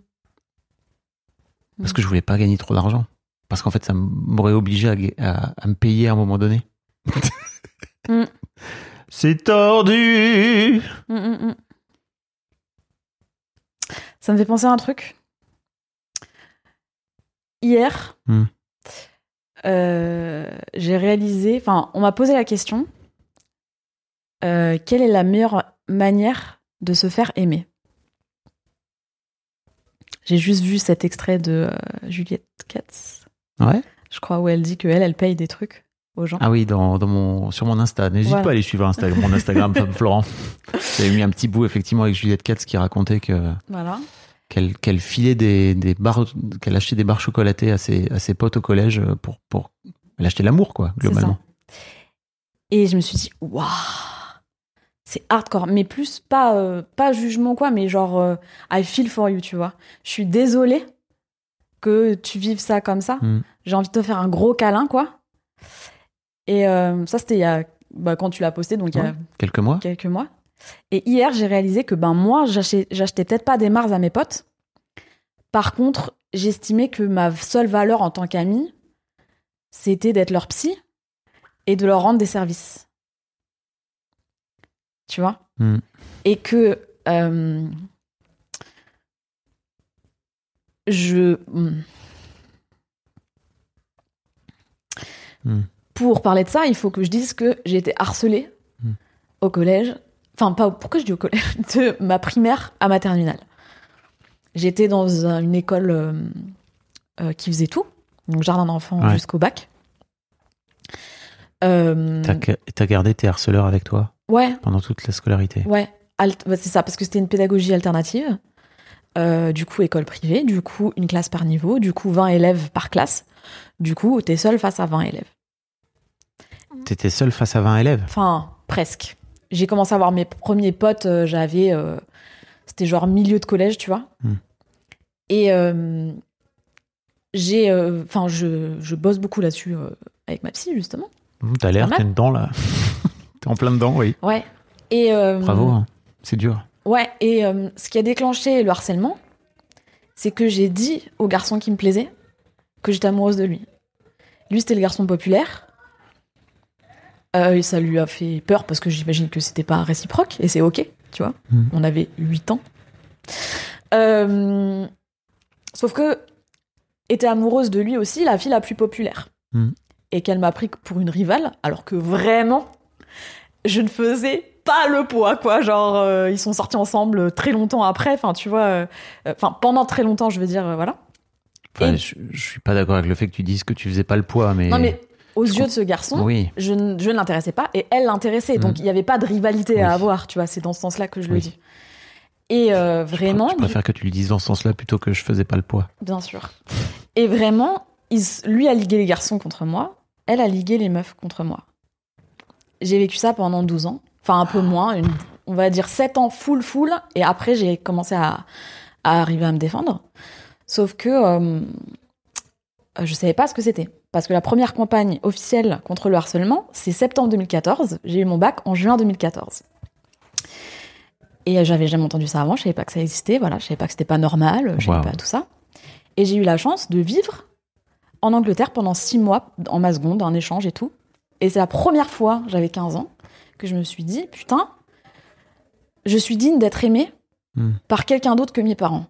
Parce que je voulais pas gagner trop d'argent. Parce qu'en fait, ça m'aurait obligé à, ga- à- à me payer à un moment donné. Mm. C'est tordu. Ça me fait penser à un truc. Hier, Hmm. J'ai réalisé, enfin, on m'a posé la question euh, quelle est la meilleure manière de se faire aimer? J'ai juste vu cet extrait de euh, Juliette Katz, Ouais. je crois, où elle dit qu'elle, elle paye des trucs aux gens. Ah oui, dans, dans mon, sur mon Insta. N'hésite Voilà. pas à aller suivre Instagram, mon Instagram, Fab Florent. J'avais mis un petit bout, effectivement, avec Juliette Katz qui racontait que, Voilà. Qu'elle, filait des, des barres, qu'elle achetait des barres chocolatées à ses, à ses potes au collège pour, pour, elle achetait l'amour, quoi, globalement. ça. Et je me suis dit, waouh, c'est hardcore. Mais plus, pas, euh, pas jugement quoi, mais genre, euh, I feel for you, tu vois. Je suis désolée que tu vives ça comme ça. Mm. J'ai envie de te faire un gros câlin, quoi. Et euh, ça, c'était il y a, bah, quand tu l'as posté, donc il y a Ouais. Quelques mois. quelques mois. Et hier, j'ai réalisé que ben moi, j'achetais j'achetais peut-être pas des Mars à mes potes. Par contre, j'estimais que ma seule valeur en tant qu'amie, c'était d'être leur psy et de leur rendre des services. Tu vois? Mm. Et que euh, je. hmm. Mm. Pour parler de ça, il faut que je dise que j'ai été harcelée au collège. Enfin, pas, pourquoi je dis au collège De ma primaire à ma terminale? J'étais dans un- une école euh, euh, qui faisait tout, donc jardin d'enfants Ouais. jusqu'au bac. Euh, T'as ga- T'as gardé tes harceleurs avec toi? Ouais, pendant toute la scolarité? Ouais, bah, c'est ça, parce que c'était une pédagogie alternative. Euh, du coup, école privée, du coup, une classe par niveau, du coup, 20 élèves par classe. Du coup, t'es seul face à 20 élèves. T'étais seul face à 20 élèves? Enfin, presque. J'ai commencé à avoir mes premiers potes, euh, j'avais. euh, c'était genre milieu de collège, tu vois. Hmm. Et euh, j'ai. Enfin, je, je bosse beaucoup là-dessus euh, avec ma psy, justement. Mmh, T'as l'air, Pas mal. t'es dedans là. t'es en plein dedans, oui. Ouais. Et, euh, Bravo, hein. c'est dur. Ouais, et euh, ce qui a déclenché le harcèlement, c'est que j'ai dit au garçon qui me plaisait que j'étais amoureuse de lui. Lui, c'était le garçon populaire. Euh, et ça lui a fait peur parce que j'imagine que c'était pas réciproque, et c'est ok, tu vois. Mhm. On avait 8 ans. Euh, sauf que était amoureuse de lui aussi la fille la plus populaire. Mhm. Et qu'elle m'a pris pour une rivale, alors que vraiment, je ne faisais pas le poids, quoi. Genre, euh, ils sont sortis ensemble très longtemps après. Enfin, tu vois, euh, enfin, pendant très longtemps, je veux dire, voilà. Enfin, Et- je, je suis pas d'accord avec le fait que tu dises que tu faisais pas le poids, mais. Non, mais aux Je yeux de ce garçon, Oui. je, ne- je ne l'intéressais pas et elle l'intéressait. Donc, Mhm. il n'y avait pas de rivalité Oui. à avoir, tu vois. C'est dans ce sens-là que je le Oui. dis. Et euh, Je pr- vraiment, Je préfère que tu le dises dans ce sens-là plutôt que je faisais pas le poids. bien sûr. Et vraiment, il lui a ligué les garçons contre moi, elle a ligué les meufs contre moi. J'ai vécu ça pendant 12 ans. Enfin, un peu moins, une- on va dire 7 ans full full. Et après, j'ai commencé à, à arriver à me défendre. Sauf que euh, je savais pas ce que c'était. Parce que la première campagne officielle contre le harcèlement, c'est septembre 2014. J'ai eu mon bac en juin 2014. Et euh, j'avais jamais entendu ça avant, je savais pas que ça existait, voilà, je savais pas que c'était pas normal, je savais Wow. pas tout ça. Et j'ai eu la chance de vivre en Angleterre pendant six mois en ma seconde, en échange et tout. Et c'est la première fois, j'avais 15 ans, que je me suis dit, putain, je suis digne d'être aimée Hmm. par quelqu'un d'autre que mes parents.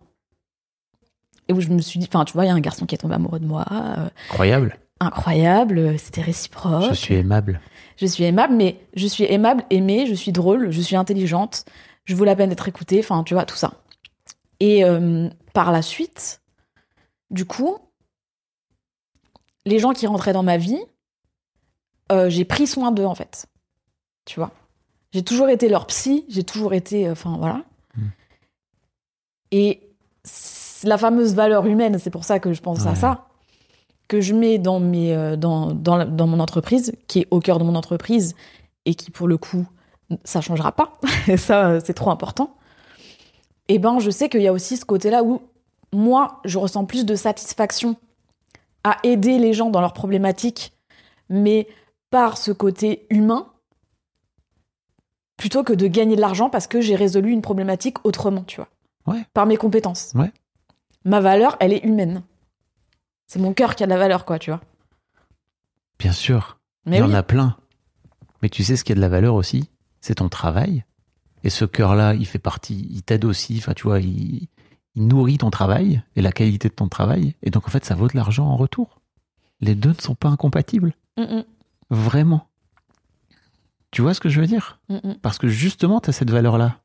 Et où je me suis dit, enfin, tu vois, il y a un garçon qui est tombé amoureux de moi, euh, Incroyable. Incroyable, c'était réciproque. Je suis aimable. Je suis aimable, mais je suis aimable, aimée, je suis drôle, je suis intelligente, je vaux la peine d'être écoutée, enfin, tu vois, tout ça. Et euh, par la suite, du coup, les gens qui rentraient dans ma vie, euh, j'ai pris soin d'eux, en fait. Tu vois? J'ai toujours été leur psy, j'ai toujours été. euh, Enfin, voilà. Mm. Et la fameuse valeur humaine, c'est pour ça que je pense à ça, que je mets dans, mes, euh, dans, dans, la- dans mon entreprise, qui est au cœur de mon entreprise, et qui, pour le coup, ça changera pas. Et ça, euh, c'est trop important. Et ben, je sais qu'il y a aussi ce côté-là où moi, je ressens plus de satisfaction à aider les gens dans leurs problématiques, mais par ce côté humain, plutôt que de gagner de l'argent parce que j'ai résolu une problématique autrement, tu vois. Ouais. Par mes compétences. Ouais. Ma valeur, elle est humaine. C'est mon cœur qui a de la valeur, quoi, tu vois. Bien sûr. Mais Il y en a plein. Mais tu sais ce qui a de la valeur aussi? C'est ton travail. Et ce cœur-là, il fait partie, il t'aide aussi. Enfin, tu vois, il, il nourrit ton travail et la qualité de ton travail. Et donc, en fait, ça vaut de l'argent en retour. Les deux ne sont pas incompatibles. Mm, mm, Vraiment. Tu vois ce que je veux dire? Mm. Parce que justement, tu as cette valeur-là.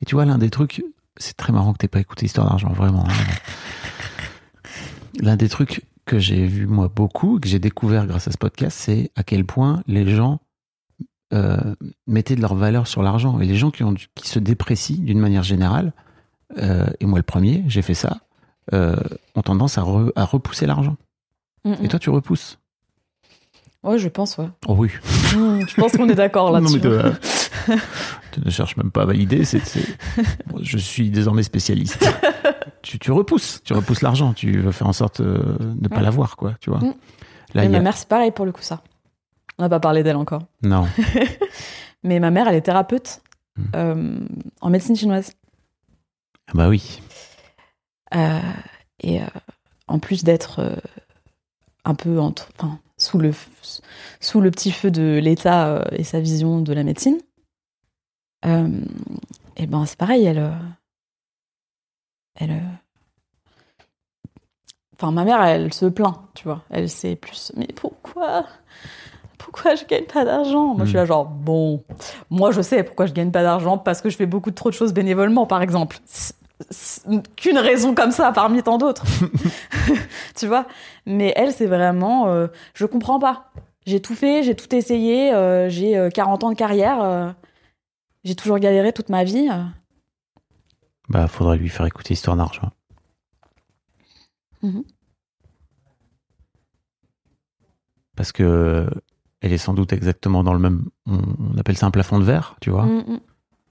Et tu vois, l'un des trucs, c'est très marrant que tu pas écouté Histoire d'argent, vraiment. hein. L'un des trucs que j'ai vu, moi, beaucoup, que j'ai découvert grâce à ce podcast, c'est à quel point les gens euh, mettaient de leur valeur sur l'argent. Et les gens qui, ont, du- qui se déprécient d'une manière générale, euh, et moi le premier, j'ai fait ça, euh, ont tendance à, re- à repousser l'argent. Et toi, tu repousses? Ouais, je pense, ouais. Oh oui. Mm, je pense qu'on est d'accord là-dessus. Non, mais de- tu ne cherches même pas à valider. Bon, je suis désormais spécialiste. Tu, tu repousses, tu repousses l'argent. Tu veux faire en sorte euh, de ne pas Ouais. l'avoir, quoi. Tu vois. Mm. Là, y ma a- mère, c'est pareil pour le coup, ça. On n'a pas parlé d'elle encore. Non. Mais ma mère, elle est thérapeute Mm. euh, en médecine chinoise. Ah Bah oui. Euh, et en plus d'être un peu entre, enfin, sous le, sous le petit feu de l'État et sa vision de la médecine. Et ben c'est pareil, elle, elle, euh, enfin ma mère, elle se plaint, tu vois. Elle sait plus, mais pourquoi, pourquoi je gagne pas d'argent? Moi je suis là genre bon, moi je sais pourquoi je gagne pas d'argent parce que je fais beaucoup trop de choses bénévolement, par exemple. Qu'une raison comme ça parmi tant d'autres, tu vois? Mais elle, c'est vraiment, euh, je comprends pas. J'ai tout fait, j'ai tout essayé, euh, j'ai euh, 40 ans de carrière, euh, j'ai toujours galéré toute ma vie. Bah, faudrait lui faire écouter Histoire d'argent. Mhm. Parce que elle est sans doute exactement dans le même. On, appelle ça un plafond de verre, tu vois. Mm, mm.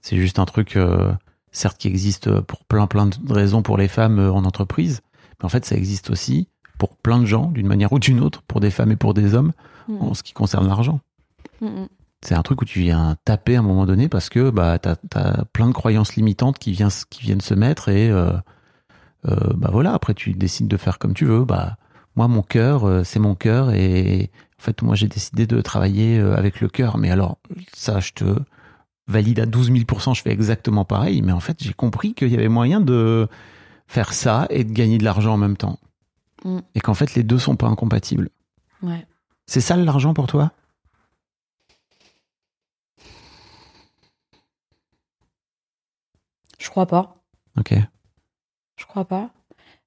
C'est juste un truc, euh, certes, qui existe pour plein, plein de raisons pour les femmes euh, en entreprise. Mais en fait, ça existe aussi pour plein de gens, d'une manière ou d'une autre, pour des femmes et pour des hommes, Mm, en ce qui concerne l'argent. C'est un truc où tu viens taper à un moment donné parce que bah, t'as as plein de croyances limitantes qui, viennent qui viennent se mettre et euh, euh, bah voilà, après tu décides de faire comme tu veux. Bah, moi, mon cœur, euh, c'est mon cœur et en fait, moi, j'ai décidé de travailler avec le cœur. Mais alors, ça, je te valide à 12 000 je fais exactement pareil. Mais en fait, j'ai compris qu'il y avait moyen de faire ça et de gagner de l'argent en même temps. Mm. Et qu'en fait, les deux sont pas incompatibles. Ouais. C'est ça l'argent pour toi? Je crois pas. Ok. Je crois pas.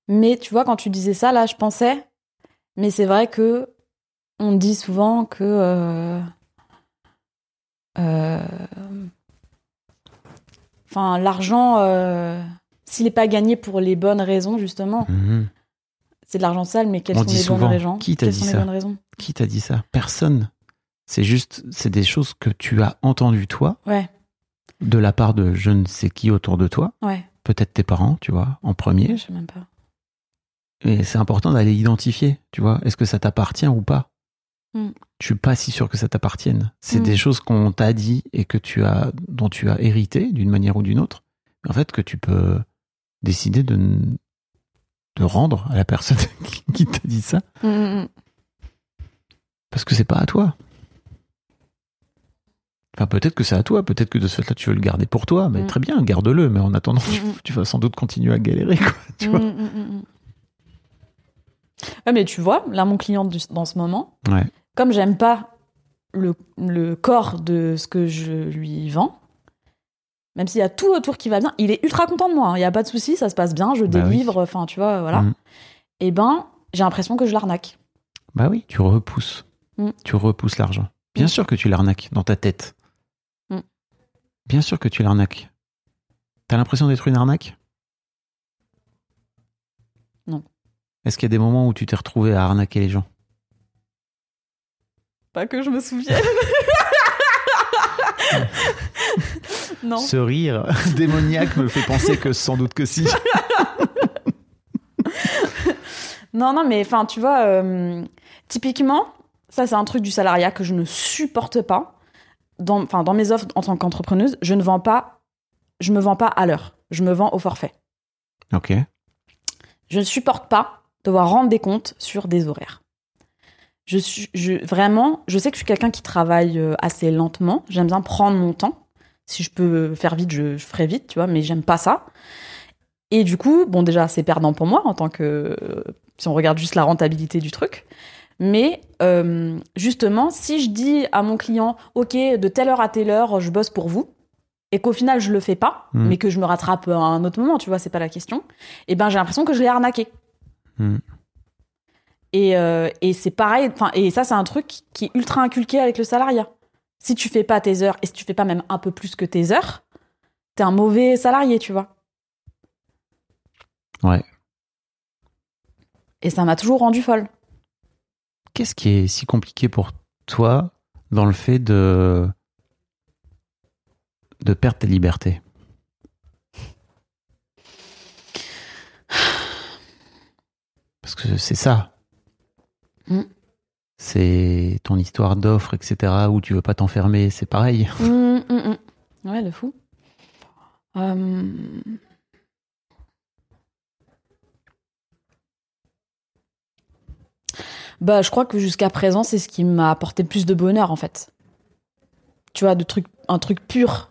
Mais tu vois, quand tu disais ça, là, je pensais. Mais c'est vrai que on dit souvent que. euh, euh, Enfin, l'argent, euh, s'il n'est pas gagné pour les bonnes raisons, justement, Mhm. c'est de l'argent sale, mais quelles On sont dit les souvent, bonnes raisons? Qui t'a dit ça les bonnes raisons? Qui t'a dit ça? Personne. C'est juste, c'est des choses que tu as entendues toi, Ouais, de la part de je ne sais qui autour de toi, ouais, peut-être tes parents, tu vois, en premier. je sais même pas. Et c'est important d'aller identifier, tu vois, est-ce que ça t'appartient ou pas? Mm. Je suis pas si sûr que ça t'appartienne. C'est Mm. des choses qu'on t'a dit et que tu as, dont tu as hérité d'une manière ou d'une autre. En fait, que tu peux décider de, de rendre à la personne qui- qui t'a dit ça, Mm, mm, mm. parce que c'est pas à toi. Enfin, peut-être que c'est à toi, peut-être que de ce fait-là, tu veux le garder pour toi, mais Mm. très bien, garde-le, mais en attendant, tu, Mm, mm. tu vas sans doute continuer à galérer, quoi, tu vois. Ouais, mais tu vois, là, mon client du- dans ce moment, Ouais. comme j'aime pas le, le corps de ce que je lui vends, même s'il y a tout autour qui va bien, il est ultra content de moi. hein. Il y a pas de souci, ça se passe bien, je Bah délivre, enfin, tu vois, voilà. Et ben, j'ai l'impression que je l'arnaque. Bah oui, tu repousses. Tu repousses l'argent. Bien sûr que tu l'arnaques dans ta tête. Bien sûr que tu l'arnaques. T'as l'impression d'être une arnaque? Non. Est-ce qu'il y a des moments où tu t'es retrouvé à arnaquer les gens? Pas que je me souvienne. non. Ce rire démoniaque me fait penser que sans doute que si. Non, non, mais enfin, tu vois, euh, typiquement, ça, c'est un truc du salariat que je ne supporte pas. Dans, enfin, dans mes offres en tant qu'entrepreneuse, je ne vends pas, je me vends pas à l'heure. Je me vends au forfait. Ok. Je ne supporte pas devoir rendre des comptes sur des horaires. Je suis, je, vraiment, je sais que je suis quelqu'un qui travaille euh, assez lentement. J'aime bien prendre mon temps. Si je peux faire vite, je, je ferai vite, tu vois, mais j'aime pas ça. Et du coup, bon, déjà, c'est perdant pour moi en tant que. euh, si on regarde juste la rentabilité du truc. Mais euh, justement, si je dis à mon client, OK, de telle heure à telle heure, je bosse pour vous, et qu'au final, je le fais pas, Mhm. mais que je me rattrape à un autre moment, tu vois, c'est pas la question, et ben j'ai l'impression que je l'ai arnaqué. Mhm. Et, euh, et c'est pareil, et ça, c'est un truc qui est ultra inculqué avec le salariat. Si tu fais pas tes heures, et si tu fais pas même un peu plus que tes heures, t'es un mauvais salarié, tu vois. Ouais. Et ça m'a toujours rendu folle. Qu'est-ce qui est si compliqué pour toi dans le fait de de perdre tes libertés Parce que c'est ça. Mm. C'est ton histoire d'offre, etc., où tu veux pas t'enfermer, c'est pareil. Hum, hum. Ouais, de fou. Euh, Bah, je crois que jusqu'à présent, c'est ce qui m'a apporté le plus de bonheur, en fait. Tu vois, de trucs, un truc pur,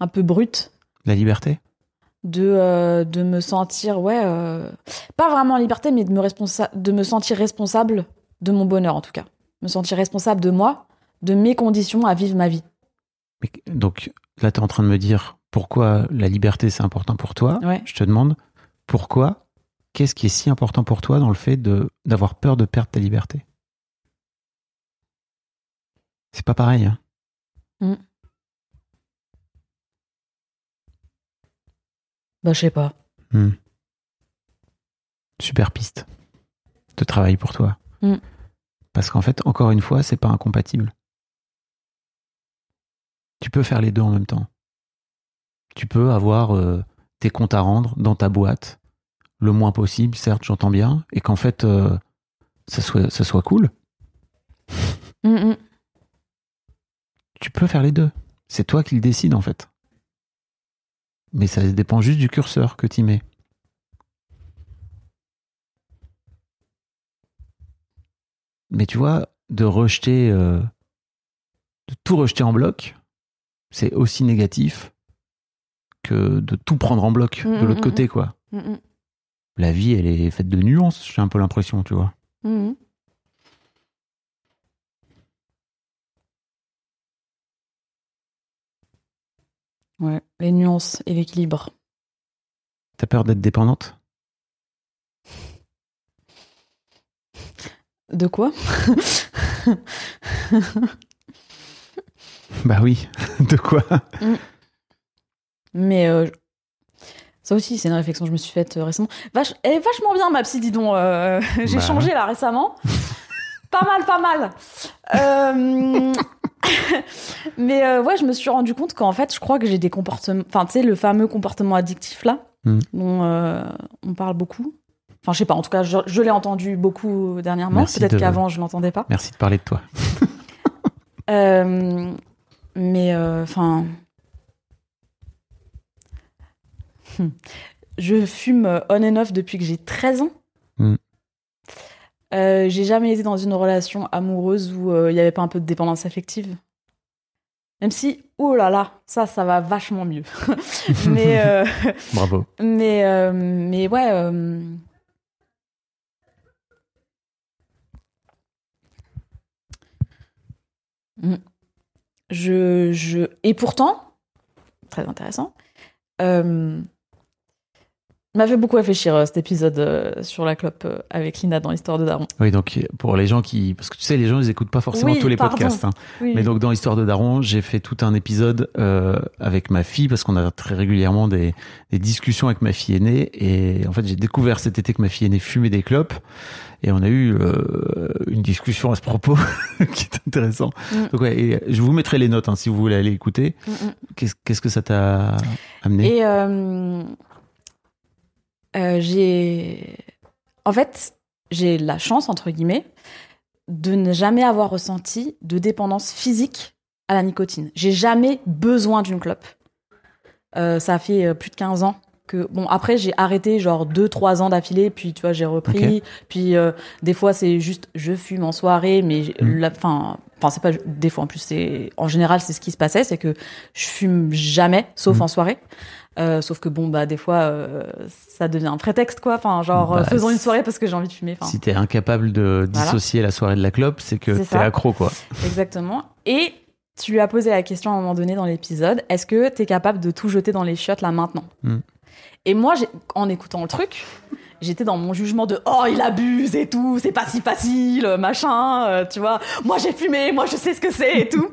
un peu brut, La liberté? De, euh, de me sentir, ouais, euh, pas vraiment en liberté, mais de me, responsa- de me sentir responsable de mon bonheur, en tout cas. Me sentir responsable de moi, de mes conditions à vivre ma vie. Mais, Donc là, tu es en train de me dire pourquoi la liberté, c'est important pour toi. Ouais. Je te demande pourquoi, qu'est-ce qui est si important pour toi dans le fait d'avoir peur de perdre ta liberté? C'est pas pareil. Hein? Bah, je sais pas. Hmm. Super piste de travail pour toi. Hmm. Parce qu'en fait, encore une fois, c'est pas incompatible. Tu peux faire les deux en même temps. Tu peux avoir euh, tes comptes à rendre dans ta boîte, le moins possible, certes, j'entends bien, et qu'en fait, euh, ça, soit, ça soit cool. Mm, mm. Tu peux faire les deux. C'est toi qui le décides, en fait. Mais ça dépend juste du curseur que tu mets. Mais tu vois, de rejeter, euh, de tout rejeter en bloc, c'est aussi négatif que de tout prendre en bloc de l'autre mm, côté, quoi. La vie, elle est faite de nuances, j'ai un peu l'impression, tu vois. Mm, mm. Ouais, les nuances et l'équilibre. T'as peur d'être dépendante? De quoi? Bah oui, de quoi? Mais euh, ça aussi, c'est une réflexion que je me suis faite euh, récemment. Vache, elle est vachement bien, ma psy, dis donc. euh, J'ai Bah. changé là récemment. pas mal, pas mal. Euh, Mais euh, ouais, je me suis rendu compte qu'en fait, je crois que j'ai des comportements. Enfin, tu sais, le fameux comportement addictif là, Mm. dont euh, on parle beaucoup. Enfin, je sais pas, en tout cas, je, je l'ai entendu beaucoup dernièrement. Merci Peut-être de- qu'avant, je l'entendais pas. Merci de parler de toi. Euh, mais enfin, Hmm. Je fume euh, on and off depuis que j'ai 13 ans. Hmm. Euh, j'ai jamais été dans une relation amoureuse où euh, il n'y avait pas un peu de dépendance affective. Même si, oh là là, ça, ça va vachement mieux. mais, euh, Bravo. mais, mais ouais. euh, Mm. Je, je... Et pourtant, très intéressant, euh, m'a fait beaucoup réfléchir euh, cet épisode euh, sur la clope euh, avec Lina dans l'histoire de Daron. Oui, donc pour les gens qui. Parce que tu sais, les gens, ils écoutent pas forcément Oui, tous les pardon. podcasts. hein. Oui, Mais donc dans l'histoire de Daron, j'ai fait tout un épisode euh, avec ma fille parce qu'on a très régulièrement des, des discussions avec ma fille aînée et en fait j'ai découvert cet été que ma fille aînée fumait des clopes et on a eu euh, une discussion à ce propos qui est intéressant. Mm. Donc ouais, et je vous mettrai les notes hein, si vous voulez aller écouter. Mm, mm. Qu'est-ce qu'est-ce que ça t'a amené? Et euh, euh, j'ai. En fait, j'ai la chance, entre guillemets, de ne jamais avoir ressenti de dépendance physique à la nicotine. J'ai jamais besoin d'une clope. Euh, ça fait euh, plus de 15 ans que. Bon, après, j'ai arrêté genre 2-3 ans d'affilée, puis tu vois, j'ai repris. Puis euh, des fois, c'est juste je fume en soirée, mais Mm. la- enfin. Enfin, c'est pas des fois en plus, c'est en général c'est ce qui se passait, c'est que je fume jamais, sauf Mm. en soirée. Euh, sauf que bon bah des fois euh, ça devient un prétexte quoi enfin genre Bah, euh, faisons une soirée parce que j'ai envie de fumer enfin Si t'es incapable de Voilà. dissocier la soirée de la clope, c'est que t'es accro quoi. exactement et tu lui as posé la question à un moment donné dans l'épisode est-ce que t'es capable de tout jeter dans les chiottes là maintenant Mm. et moi en écoutant le truc j'étais dans mon jugement de oh il abuse et tout c'est pas si facile machin euh, tu vois moi j'ai fumé moi je sais ce que c'est et tout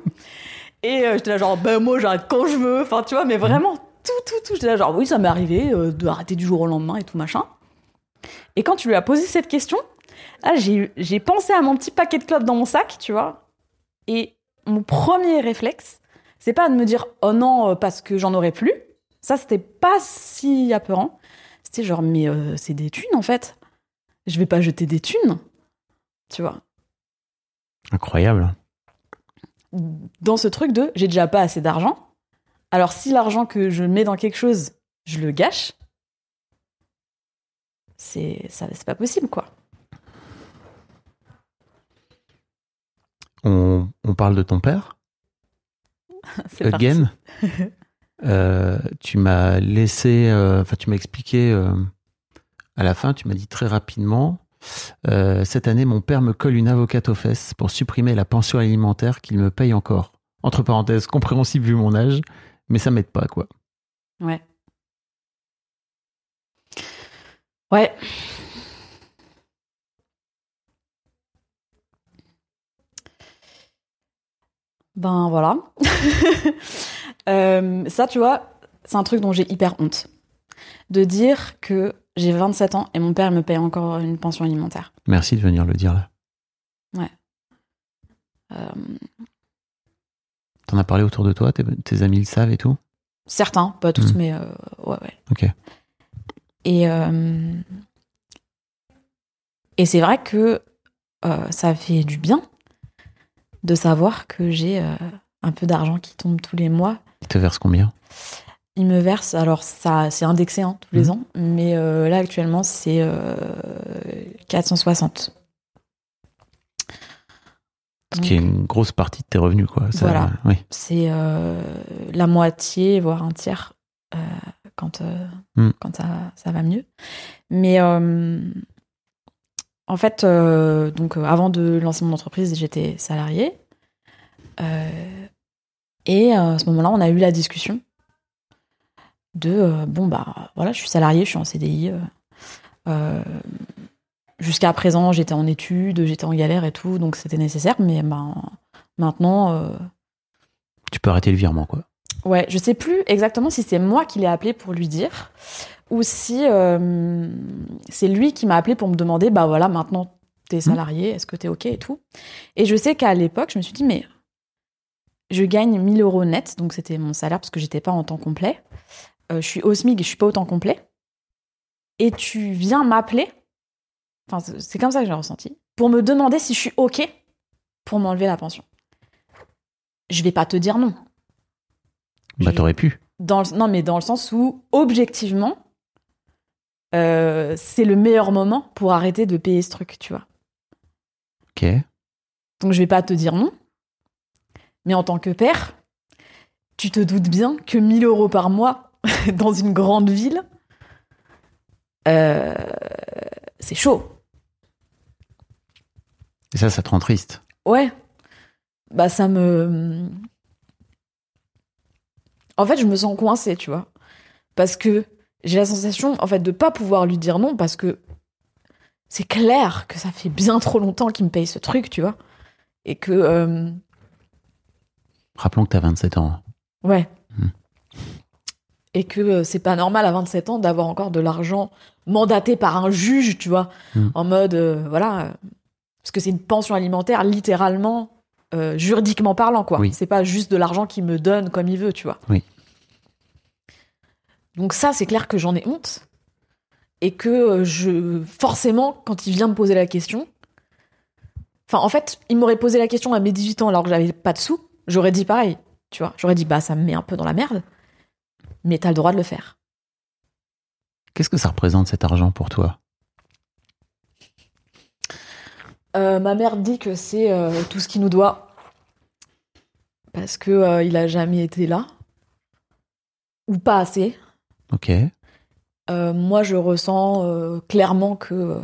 et euh, j'étais là genre ben moi j'arrête quand je veux enfin tu vois mais vraiment tout tout tout. J'étais là genre oui ça m'est arrivé euh, de arrêter du jour au lendemain et tout machin. Et quand tu lui as posé cette question j'ai pensé à mon petit paquet de clopes dans mon sac tu vois. Et mon premier réflexe c'est pas de me dire oh non euh, parce que j'en aurais plus. Ça c'était pas si apeurant. C'était genre mais euh, c'est des thunes en fait. Je vais pas jeter des thunes tu vois. Incroyable. dans ce truc de j'ai déjà pas assez d'argent. Alors si l'argent que je mets dans quelque chose, je le gâche, c'est ça c'est pas possible quoi. On, on parle de ton père C'est again. Euh, tu m'as laissé, euh, enfin tu m'as expliqué euh, à la fin, tu m'as dit très rapidement, cette année mon père me colle une avocate aux fesses pour supprimer la pension alimentaire qu'il me paye encore. Entre parenthèses, compréhensible vu mon âge, mais ça m'aide pas quoi. Ouais. Ouais. Ben voilà. Euh, ça, tu vois, c'est un truc dont j'ai hyper honte. De dire que j'ai 27 ans et mon père me paye encore une pension alimentaire. Merci de venir le dire là. Euh, T'en as parlé autour de toi, tes, tes amis le savent et tout? Certains, pas tous, Mhm. mais euh, ouais, ouais. Ok. Et, euh, et c'est vrai que euh, ça fait du bien de savoir que j'ai un peu d'argent qui tombe tous les mois. Il te verse combien? Il me verse, alors ça c'est indexé hein, tous les Mhm. ans, mais là actuellement c'est euh, 460. Ce qui est une grosse partie de tes revenus quoi. Ça- Voilà. Oui. C'est euh, la moitié, voire un tiers, euh, quand, euh, Mm. quand ça, ça va mieux. Mais en fait, euh, donc, euh, avant de lancer mon entreprise, j'étais salariée. Euh, et à ce moment-là, on a eu la discussion de bon, bah voilà, je suis salariée, je suis en CDI. Jusqu'à présent, j'étais en études, j'étais en galère et tout, donc c'était nécessaire. Mais ben, maintenant, euh, Tu peux arrêter le virement quoi. Ouais, je sais plus exactement si c'est moi qui l'ai appelé pour lui dire ou si euh, c'est lui qui m'a appelé pour me demander bah voilà, maintenant t'es salarié, est-ce que t'es OK et tout. Et je sais qu'à l'époque, je me suis dit mais je gagne 1000 euros net, donc c'était mon salaire parce que j'étais pas en temps complet. Euh, je suis au SMIC et je suis pas au temps complet. Et tu viens m'appeler, enfin c'est- comme ça que j'ai ressenti, pour me demander si je suis OK pour m'enlever la pension. Je vais pas te dire non. Bah Je- t'aurais pu. dans le- non, mais dans le sens où, objectivement, euh, c'est le meilleur moment pour arrêter de payer ce truc, tu vois. Ok. Donc je vais pas te dire non. Mais en tant que père, tu te doutes bien que 1000 euros par mois dans une grande ville, euh, c'est chaud. Et ça, ça te rend triste. Ouais. Bah ça me... En fait, je me sens coincée, tu vois. Parce que j'ai la sensation, en fait, de pas pouvoir lui dire non parce que c'est clair que ça fait bien trop longtemps qu'il me paye ce truc, tu vois. Et que... euh, Rappelons que t'as 27 ans. Ouais. Hmm. Et que euh, c'est pas normal à 27 ans d'avoir encore de l'argent mandaté par un juge, tu vois, Hmm. en mode, euh, voilà, parce que c'est une pension alimentaire littéralement, euh, juridiquement parlant, quoi. Oui. C'est pas juste de l'argent qu'il me donne comme il veut, tu vois. Oui. Donc ça, c'est clair que j'en ai honte. Et que euh, je, forcément, quand il vient me poser la question, enfin, en fait, il m'aurait posé la question à mes 18 ans alors que j'avais pas de sous, j'aurais dit pareil, tu vois. J'aurais dit, bah, ça me met un peu dans la merde, mais t'as le droit de le faire. Qu'est-ce que ça représente cet argent pour toi? Euh, ma mère dit que c'est euh, tout ce qu'il nous doit parce que euh, il a jamais été là ou pas assez. Ok. Euh, moi, je ressens clairement que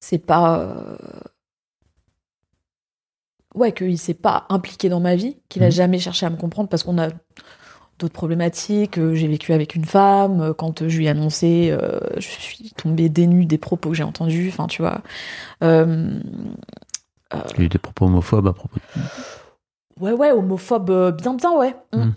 c'est pas ouais qu'il s'est pas impliqué dans ma vie, qu'il a Mhm. jamais cherché à me comprendre parce qu'on a d'autres problématiques. Euh, J'ai vécu avec une femme. Euh, Quand je lui ai annoncé, euh, je suis tombée dénue des propos que j'ai entendus. Enfin, tu vois. Euh, Il y a eu des propos homophobes à propos de... Ouais, ouais, homophobe, euh, bien, bien, ouais. Mm. Mm.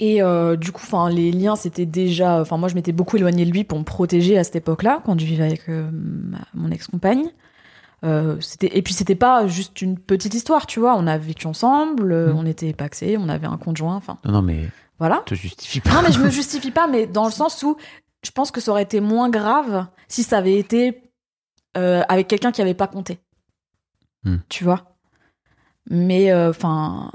Et euh, du coup, enfin, les liens, c'était déjà. Enfin, moi, je m'étais beaucoup éloignée de lui pour me protéger à cette époque-là, quand je vivais avec euh, ma- mon ex-compagne. Euh, c'était et puis c'était pas juste une petite histoire, tu vois. On a vécu ensemble, euh, Mm. on était paxés, on avait un conjoint, enfin, Non, non, mais voilà. te justifie pas. Non, mais je me justifie pas, mais dans le sens où je pense que ça aurait été moins grave si ça avait été euh, avec quelqu'un qui avait pas compté. Hmm. Tu vois Mais, enfin,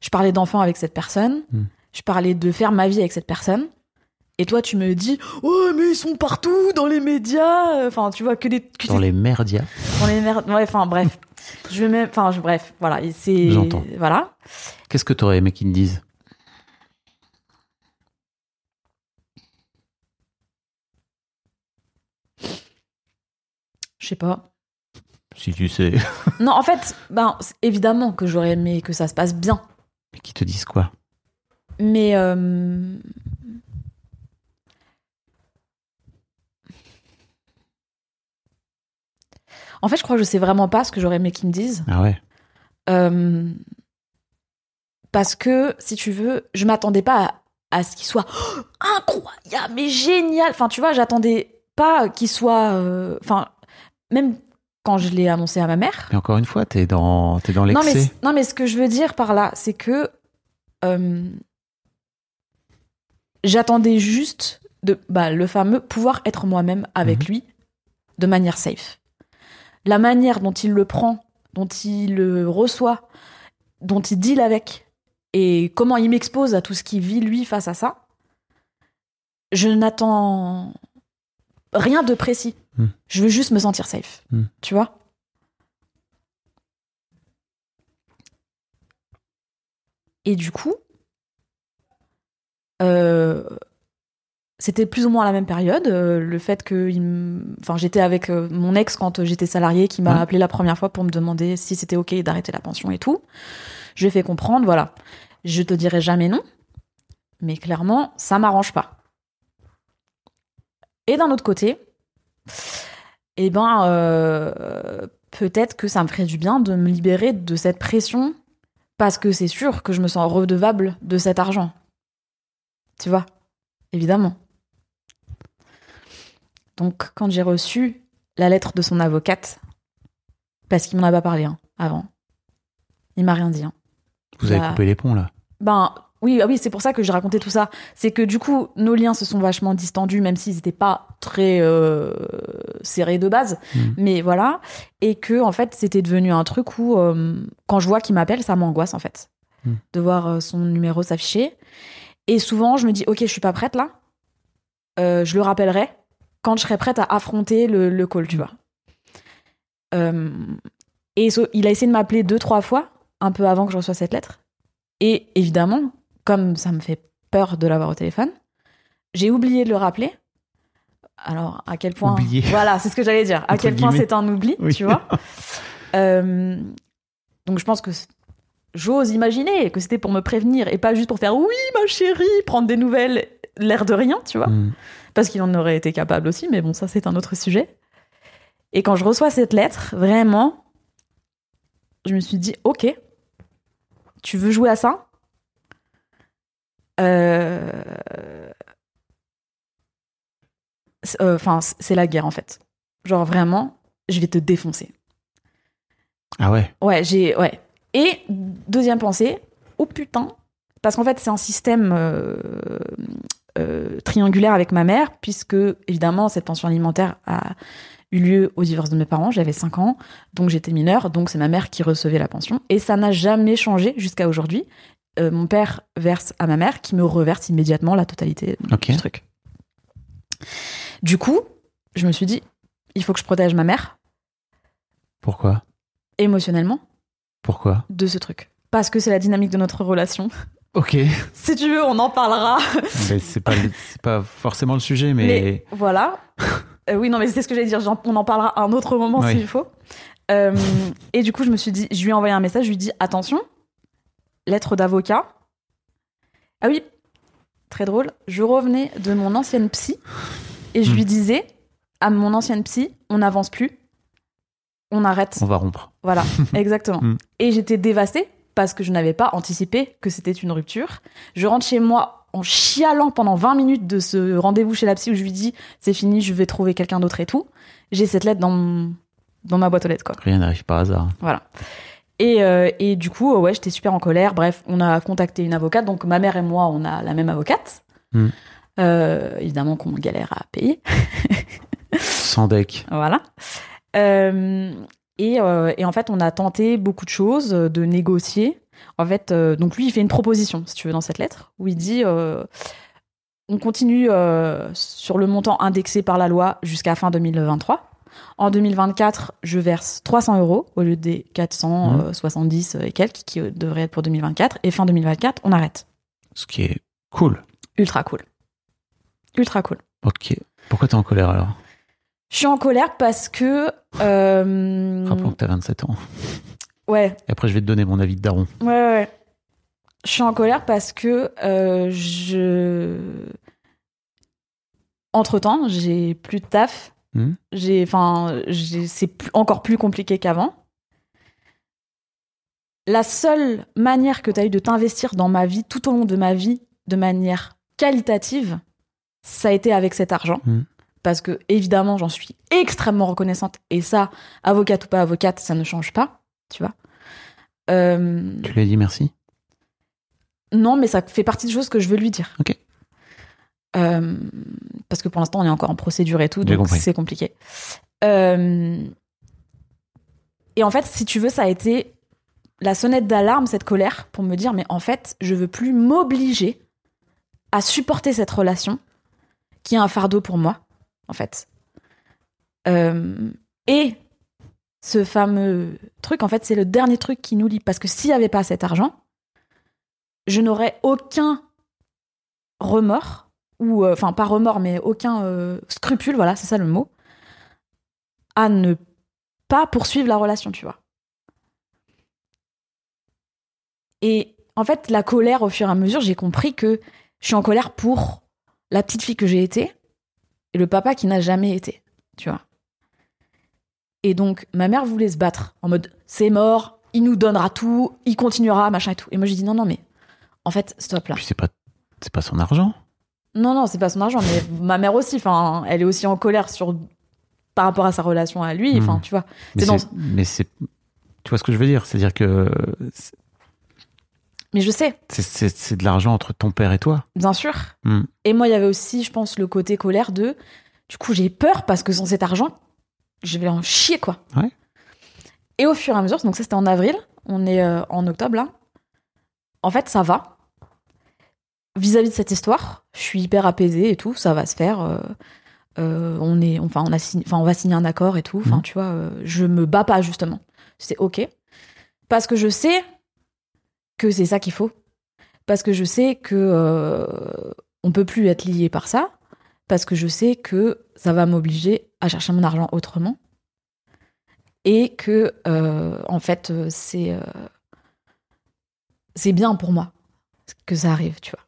je parlais d'enfants avec cette personne, Hmm. je parlais de faire ma vie avec cette personne. Et toi, tu me dis, oh, mais ils sont partout dans les médias. Enfin, tu vois, que des. que Dans des- les merdias. dans les merdes. Ouais, enfin, bref. Je vais même, enfin, je- bref, voilà, c'est, J'entends. voilà. Qu'est-ce que t'aurais aimé qu'ils te disent? Je sais pas. Si tu sais. Non, en fait, ben, évidemment que j'aurais aimé que ça se passe bien, Mais qu'ils te disent quoi? Mais euh, en fait, je crois que je sais vraiment pas ce que j'aurais aimé qu'ils me disent. Ah ouais. Euh, parce que, si tu veux, je m'attendais pas à, à ce qu'il soit oh, incroyable, mais génial. Enfin, tu vois, j'attendais pas qu'il soit. euh, Enfin, même quand je l'ai annoncé à ma mère. Mais encore une fois, t'es dans, t'es dans Non mais, l'excès. non, mais ce que je veux dire par là, c'est que euh, j'attendais juste de, bah, le fameux pouvoir être moi-même avec Mhm. lui de manière safe. La manière dont il le prend, dont il le reçoit, dont il deal avec, et comment il m'expose à tout ce qu'il vit lui face à ça, je n'attends rien de précis. Hmm. Je veux juste me sentir safe. Hmm. Tu vois? Et du coup, euh, c'était plus ou moins à la même période. euh, le fait que, il m- enfin, j'étais avec euh, mon ex quand j'étais salarié, qui m'a Ouais. appelé la première fois pour me demander si c'était ok d'arrêter la pension et tout. Je lui ai fait comprendre, voilà, je te dirai jamais non, mais clairement, ça m'arrange pas. Et d'un autre côté, eh ben, euh, peut-être que ça me ferait du bien de me libérer de cette pression parce que c'est sûr que je me sens redevable de cet argent. Tu vois? Évidemment. Donc, quand j'ai reçu la lettre de son avocate, parce qu'il m'en a pas parlé hein, avant, il m'a rien dit. hein. Vous avez Bah. coupé les ponts là. Ben oui, ah oui, c'est pour ça que j'ai raconté tout ça. C'est que du coup, nos liens se sont vachement distendus, même s'ils n'étaient pas très euh, serrés de base. Mhm. Mais voilà, et que en fait, c'était devenu un truc où euh, quand je vois qu'il m'appelle, ça m'angoisse en fait, Mhm. de voir euh, son numéro s'afficher. Et souvent, je me dis, ok, je suis pas prête là. Euh, je le rappellerai quand je serai prête à affronter le, le call, tu vois. Euh, et so- il a essayé de m'appeler deux, trois fois, un peu avant que je reçoive cette lettre. Et évidemment, comme ça me fait peur de l'avoir au téléphone, j'ai oublié de le rappeler. Alors, à quel point. Oublié. Voilà, c'est ce que j'allais dire. À Entre quel point c'est un oubli, Oui. tu vois. Euh, donc, je pense que j'ose imaginer que c'était pour me prévenir et pas juste pour faire oui, ma chérie, prendre des nouvelles, l'air de rien, tu vois Hmm. Parce qu'il en aurait été capable aussi, mais bon, ça c'est un autre sujet. Et quand je reçois cette lettre, vraiment, je me suis dit, ok, tu veux jouer à ça? Euh, euh, Enfin, c'est la guerre en fait. Genre vraiment, je vais te défoncer. Ah ouais? Ouais, j'ai. Ouais. Et deuxième pensée, oh putain, parce qu'en fait, c'est un système euh, euh, triangulaire avec ma mère, puisque évidemment, cette pension alimentaire a eu lieu au divorce de mes parents. J'avais 5 ans, donc j'étais mineure, donc c'est ma mère qui recevait la pension. Et ça n'a jamais changé jusqu'à aujourd'hui. Euh, mon père verse à ma mère, qui me reverse immédiatement la totalité Ok. du truc. Du coup, je me suis dit, il faut que je protège ma mère Pourquoi? Émotionnellement Pourquoi? De ce truc. Parce que c'est la dynamique de notre relation. Ok. Si tu veux, on en parlera. Mais c'est pas, pas forcément le sujet, mais. Mais voilà. Euh, oui, non, mais c'est ce que j'allais dire. On en parlera à un autre moment Oui. s'il faut. Euh, et du coup, je me suis dit, je lui ai envoyé un message. Je lui ai dit, attention, lettre d'avocat. Ah oui, très drôle. Je revenais de mon ancienne psy et je Hmm. lui disais à mon ancienne psy, on n'avance plus, on arrête. On va rompre. Voilà, exactement. Mm. Et j'étais dévastée parce que je n'avais pas anticipé que c'était une rupture. Je rentre chez moi en chialant pendant 20 minutes de ce rendez-vous chez la psy où je lui dis c'est fini, je vais trouver quelqu'un d'autre et tout. J'ai cette lettre dans, mon- dans ma boîte aux lettres, quoi. Rien n'arrive par hasard. Voilà. Et, euh, et du coup, ouais, j'étais super en colère. Bref, on a contacté une avocate. Donc, ma mère et moi, on a la même avocate. Mm. Euh, évidemment qu'on galère à payer. Sans deck. Voilà. Euh, et, euh, et en fait, on a tenté beaucoup de choses, euh, de négocier. En fait, euh, donc lui, il fait une proposition, si tu veux, dans cette lettre, où il dit euh, on continue sur le montant indexé par la loi jusqu'à fin 2023. En 2024, je verse 300 euros au lieu des Mmh. 470 et quelques qui devraient être pour 2024. Et fin 2024, on arrête. Ce qui est cool. Ultra cool. Ultra cool. Ok. Pourquoi t'es en colère alors? Je suis en colère parce que. euh, Rappelons que t'as 27 ans. ouais, Et après, je vais te donner mon avis de daron. ouais, ouais, ouais. Je suis en colère parce que euh, je. Entre temps, j'ai plus de taf. Hmm. J'ai, enfin, c'est encore plus compliqué qu'avant. La seule manière que tu as eu de t'investir dans ma vie, tout au long de ma vie, de manière qualitative, ça a été avec cet argent. Hmm. Parce que, évidemment, j'en suis extrêmement reconnaissante. Et ça, avocate ou pas avocate, ça ne change pas, tu vois. Euh, Tu lui as dit merci? Non, mais ça fait partie des choses que je veux lui dire. Ok. Euh, parce que pour l'instant, on est encore en procédure et tout, donc c'est compliqué. Euh, et en fait, si tu veux, ça a été la sonnette d'alarme, cette colère, pour me dire, mais en fait, je veux plus m'obliger à supporter cette relation qui est un fardeau pour moi, en fait. Euh, et ce fameux truc, en fait, c'est le dernier truc qui nous lie. Parce que s'il n'y avait pas cet argent, je n'aurais aucun remords, ou, euh, enfin, pas remords, mais aucun euh, scrupule, voilà, c'est ça le mot, à ne pas poursuivre la relation, tu vois. Et en fait, la colère, au fur et à mesure, j'ai compris que je suis en colère pour la petite fille que j'ai été et le papa qui n'a jamais été, tu vois. Et donc, ma mère voulait se battre en mode c'est mort, il nous donnera tout, il continuera, machin et tout. Et moi, j'ai dit non, non, mais en fait, stop là. Puis c'est pas, c'est pas son argent. Non, non, c'est pas son argent, mais ma mère aussi, enfin, elle est aussi en colère sur par rapport à sa relation à lui, enfin, Mhm. tu vois. Mais C'est dans- c'est, mais c'est, tu vois ce que je veux dire? C'est-à-dire que Mais je sais, c'est, de l'argent entre ton père et toi. bien sûr. Hmm. Et moi, il y avait aussi, je pense, le côté colère de. Du coup, j'ai peur parce que sans cet argent, je vais en chier, quoi. Ouais. Et au fur et à mesure, donc ça c'était en avril, on est euh, en octobre là. En fait, ça va. Vis-à-vis de cette histoire, je suis hyper apaisée et tout, ça va se faire. euh, euh, on est, enfin, on a signé, enfin, on va signer un accord et tout. Enfin, Mhm. tu vois, je me bats pas justement. C'est ok parce que je sais que c'est ça qu'il faut. Parce que je sais que euh, on peut plus être lié par ça. Parce que je sais que ça va m'obliger à chercher mon argent autrement. Et que, euh, en fait, euh, c'est euh, c'est bien pour moi que ça arrive, tu vois.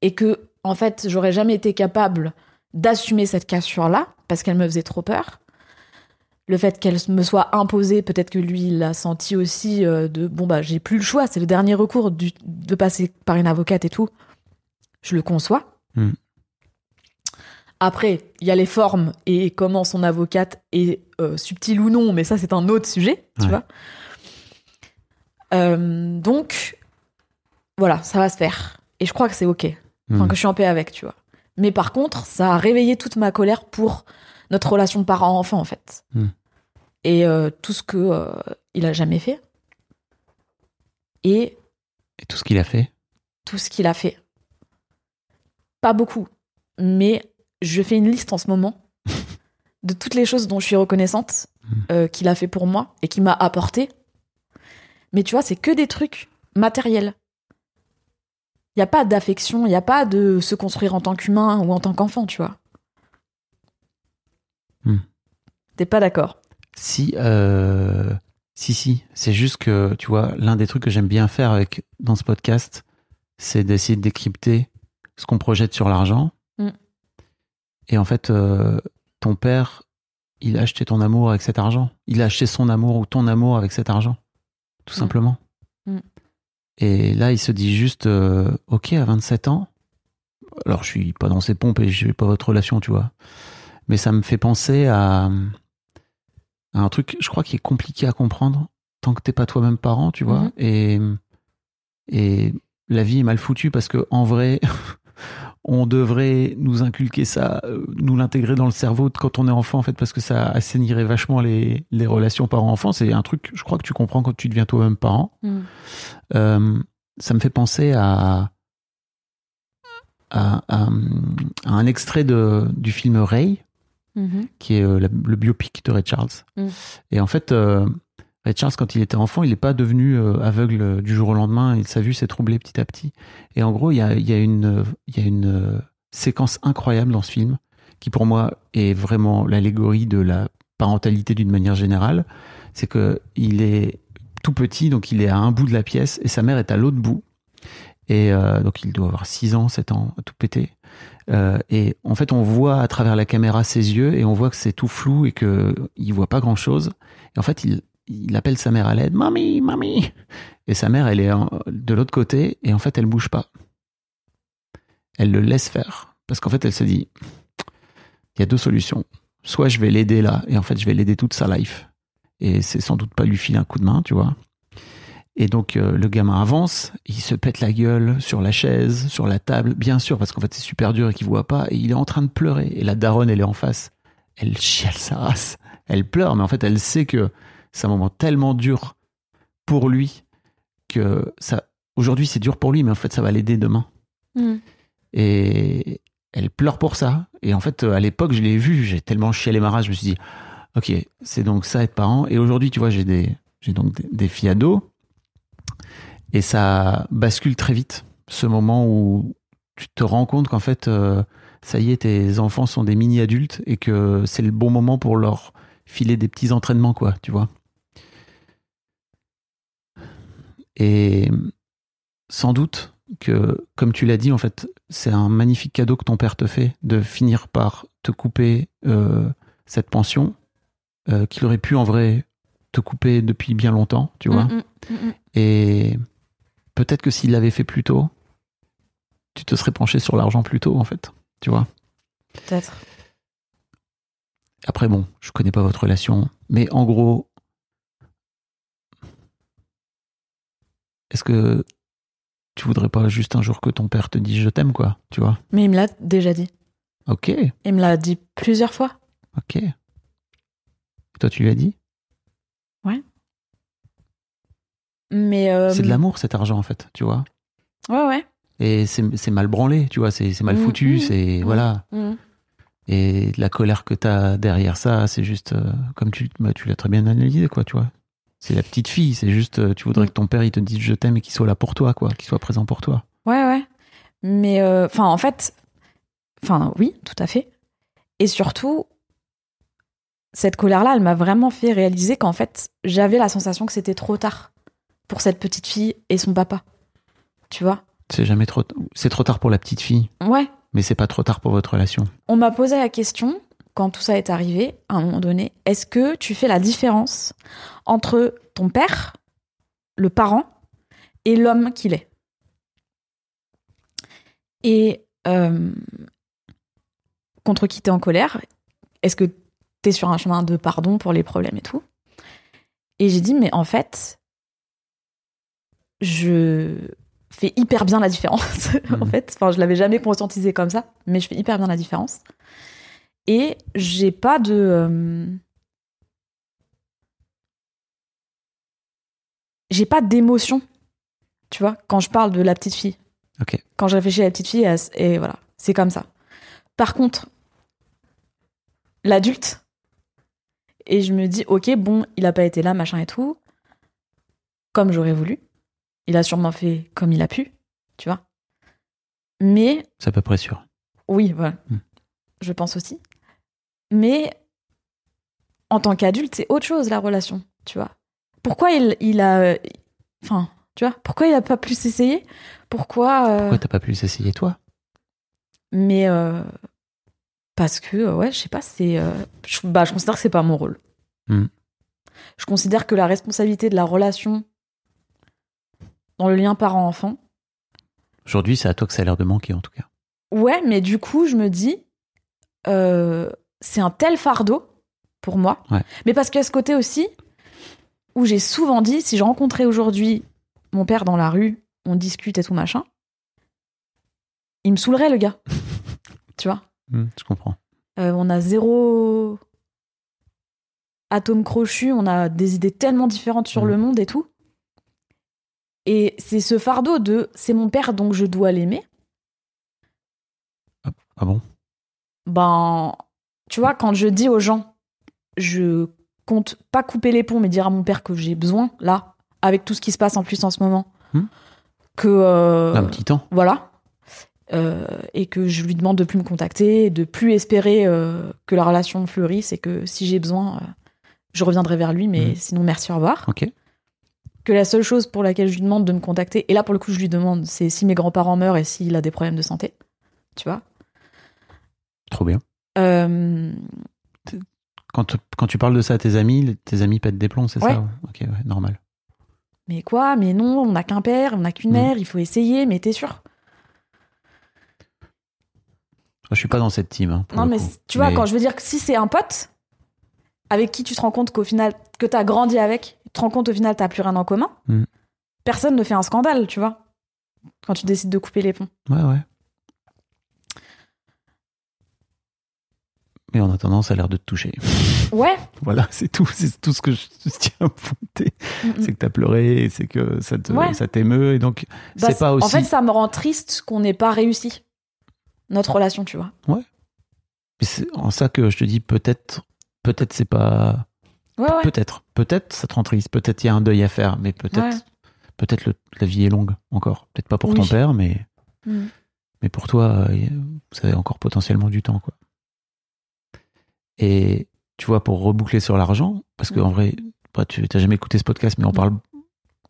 Et que, en fait, j'aurais jamais été capable d'assumer cette cassure-là parce qu'elle me faisait trop peur. Le fait qu'elle me soit imposée, peut-être que lui, il l'a senti aussi euh, de bon, bah, j'ai plus le choix, c'est le dernier recours du- de passer par une avocate et tout. Je le conçois. Mm. Après, il y a les formes et comment son avocate est euh, subtile ou non, mais ça, c'est un autre sujet, tu Ouais. vois. Euh, donc, voilà, ça va se faire. Et je crois que c'est OK. Enfin, Hmm. que je suis en paix avec, tu vois. Mais par contre, ça a réveillé toute ma colère pour notre relation de parent-enfant, en fait. Hmm. Et euh, tout ce que euh, il a jamais fait. Et Et tout ce qu'il a fait? tout ce qu'il a fait. Pas beaucoup. Mais je fais une liste en ce moment de toutes les choses dont je suis reconnaissante euh, qu'il a fait pour moi et qu'il m'a apporté. Mais tu vois, c'est que des trucs matériels. Il n'y a pas d'affection, il n'y a pas de se construire en tant qu'humain ou en tant qu'enfant, tu vois. Hmm. T'es pas d'accord Si, euh, si, si. C'est juste que, tu vois, l'un des trucs que j'aime bien faire avec, dans ce podcast, c'est d'essayer de décrypter ce qu'on projette sur l'argent. Mm. Et en fait, euh, ton père, il a acheté ton amour avec cet argent. Il a acheté son amour ou ton amour avec cet argent. Tout Mm. simplement. Mm. Et là, il se dit juste, euh, ok, à 27 ans, alors je suis pas dans ses pompes et je n'ai pas votre relation, tu vois. Mais ça me fait penser à, à un truc, je crois, qui est compliqué à comprendre tant que t'es pas toi-même parent, tu vois. Mhm. Et, et la vie est mal foutue parce que en vrai, on devrait nous inculquer ça, euh, nous l'intégrer dans le cerveau quand on est enfant, en fait, parce que ça assainirait vachement les, les relations parents-enfants. C'est un truc, je crois que tu comprends quand tu deviens toi-même parent. Euh, ça me fait penser à, à, à- à un extrait de, du film Ray Mhm. qui est euh, la- le biopic de Ray Charles. Mm. Et en fait, euh, Ray Charles, quand il était enfant, il n'est pas devenu euh, aveugle du jour au lendemain et sa vue s'est troublée petit à petit. Et en gros, il y a, il y a une, il y a une séquence incroyable dans ce film qui, pour moi, est vraiment l'allégorie de la parentalité d'une manière générale. C'est que il est tout petit, donc il est à un bout de la pièce et sa mère est à l'autre bout. Et euh, donc il doit avoir 6 ans, 7 ans, tout pété. Euh, et en fait, on voit à travers la caméra ses yeux et on voit que c'est tout flou et que il voit pas grand chose. Et en fait, il, appelle sa mère à l'aide, mamie, mamie. Et sa mère, elle est de l'autre côté et en fait, elle bouge pas. Elle le laisse faire parce qu'en fait, elle se dit, il y a deux solutions. Soit je vais l'aider là et en fait, je vais l'aider toute sa life. Et c'est sans doute pas lui filer un coup de main, tu vois. Et donc euh, le gamin avance, il se pète la gueule sur la chaise, sur la table, bien sûr, parce qu'en fait c'est super dur et qu'il voit pas, et il est en train de pleurer. Et la daronne, elle est en face, elle chiale sa race, elle pleure, mais en fait elle sait que c'est un moment tellement dur pour lui que ça. Aujourd'hui c'est dur pour lui, mais en fait ça va l'aider demain. Mhm. Et elle pleure pour ça. Et en fait, à l'époque, je l'ai vu, j'ai tellement chialé ma race, je me suis dit, ok, c'est donc ça être parent. Et aujourd'hui, tu vois, j'ai des, j'ai donc des, des filles ados. Et ça bascule très vite, ce moment où tu te rends compte qu'en fait, euh, ça y est, tes enfants sont des mini-adultes et que c'est le bon moment pour leur filer des petits entraînements, quoi, tu vois. Et sans doute que, comme tu l'as dit, en fait, c'est un magnifique cadeau que ton père te fait de finir par te couper euh, cette pension euh, qu'il aurait pu en vrai te couper depuis bien longtemps, tu vois. Mhm. Mhm. Et peut-être que s'il l'avait fait plus tôt, tu te serais penché sur l'argent plus tôt, en fait, tu vois. Peut-être. Après, bon, je connais pas votre relation, mais en gros, est-ce que tu voudrais pas juste un jour que ton père te dise je t'aime, quoi, tu vois? Mais il me l'a déjà dit. Ok, Il me l'a dit plusieurs fois. ok. Et toi, tu lui as dit? Mais euh, C'est de l'amour, cet argent, en fait, tu vois Ouais, ouais. Et c'est mal branlé, tu vois, c'est mal Mm, foutu, mm, c'est. mm. Voilà. Et la colère que t'as derrière ça, c'est juste, euh, comme tu, bah, tu l'as très bien analysé, quoi, tu vois. C'est la petite fille, c'est juste, euh, tu voudrais que ton père, il te dise je t'aime et qu'il soit là pour toi, quoi, qu'il soit présent pour toi. Ouais, ouais. Mais, enfin, en fait, enfin, oui, tout à fait. Et surtout, cette colère-là, elle m'a vraiment fait réaliser qu'en fait, j'avais la sensation que c'était trop tard pour cette petite fille et son papa. Tu vois? C'est jamais trop, c'est trop tard pour la petite fille, Ouais. mais c'est pas trop tard pour votre relation. On m'a posé la question, quand tout ça est arrivé, à un moment donné, est-ce que tu fais la différence entre ton père, le parent, et l'homme qu'il est? Et euh, contre qui t'es en colère? Est-ce que t'es sur un chemin de pardon pour les problèmes et tout? Et j'ai dit, mais en fait, je fais hyper bien la différence. en Mhm. fait, enfin, je l'avais jamais conscientisé comme ça, mais je fais hyper bien la différence. Et j'ai pas de. euh, J'ai pas d'émotion, tu vois, quand je parle de la petite fille. Ok. Quand je réfléchis à la petite fille, elle- et voilà, c'est comme ça. Par contre, l'adulte, et je me dis, ok, bon, il a pas été là, machin et tout, comme j'aurais voulu. Il a sûrement fait comme il a pu, tu vois. Mais C'est à peu près sûr. oui, voilà. Hmm. Je pense aussi. Mais en tant qu'adulte, c'est autre chose la relation, tu vois. Pourquoi il, il a. Enfin, tu vois, pourquoi il a pas pu s'essayer Pourquoi. euh, Pourquoi t'as pas pu l'essayer, toi? Mais. euh, parce que, euh, ouais, je sais pas, c'est. euh, je, bah, je considère que c'est pas mon rôle. Hmm. Je considère que la responsabilité de la relation dans le lien parent-enfant, Aujourd'hui, c'est à toi que ça a l'air de manquer, en tout cas. Ouais, mais du coup, je me dis, euh, c'est un tel fardeau pour moi. Ouais. Mais parce qu'il y a ce côté aussi où j'ai souvent dit, si je rencontrais aujourd'hui mon père dans la rue, on discute et tout machin, il me saoulerait le gars. tu vois Hmm, je comprends. Euh, On a zéro atome crochu, on a des idées tellement différentes sur Mhm. le monde et tout. Et c'est ce fardeau de c'est mon père donc je dois l'aimer. Ah bon? Ben, tu vois, quand je dis aux gens, je compte pas couper les ponts, mais dire à mon père que j'ai besoin, là, avec tout ce qui se passe en plus en ce moment, Hmm? que. euh, Un petit temps. Voilà. Euh, et que je lui demande de plus me contacter, de plus espérer euh, que la relation fleurisse et que si j'ai besoin, je reviendrai vers lui, mais Mhm. sinon merci, au revoir. Ok. Que la seule chose pour laquelle je lui demande de me contacter, et là pour le coup je lui demande, c'est si mes grands-parents meurent et s'il a des problèmes de santé. Tu vois Trop bien. Euh, Quand, quand tu parles de ça à tes amis, tes amis pètent des plombs, c'est Ouais. ça Ok, ouais, normal. Mais quoi Mais non, on n'a qu'un père, on n'a qu'une Mhm. mère, il faut essayer, mais t'es sûr? Je suis pas dans cette team. hein, Non, mais coup. tu vois, quand je veux dire que si c'est un pote avec qui tu te rends compte qu'au final, que t'as grandi avec, tu te rends compte au final, t'as plus rien en commun, Mm. personne ne fait un scandale, tu vois, quand tu décides de couper les ponts. Ouais, ouais. Mais en attendant, ça a l'air de te toucher. Ouais, Voilà, c'est tout. C'est tout ce que je tiens à pointer. Mm, C'est que t'as pleuré, et c'est que ça te, Ouais. ça t'émeut. Et donc, Bah, c'est pas aussi. En fait, ça me rend triste qu'on n'ait pas réussi notre relation, tu vois. Mais c'est en ça que je te dis, peut-être, peut-être c'est pas. Ouais, ouais. Peut-être, peut-être ça te rend triste. Peut-être il y a un deuil à faire, mais peut-être, Ouais. peut-être la vie est longue encore. Peut-être pas pour Oui. ton père, mais, Mm. mais pour toi, euh, vous avez encore potentiellement du temps, quoi. Et tu vois, pour reboucler sur l'argent, parce Mm. qu'en vrai, bah, tu n'as jamais écouté ce podcast, mais on parle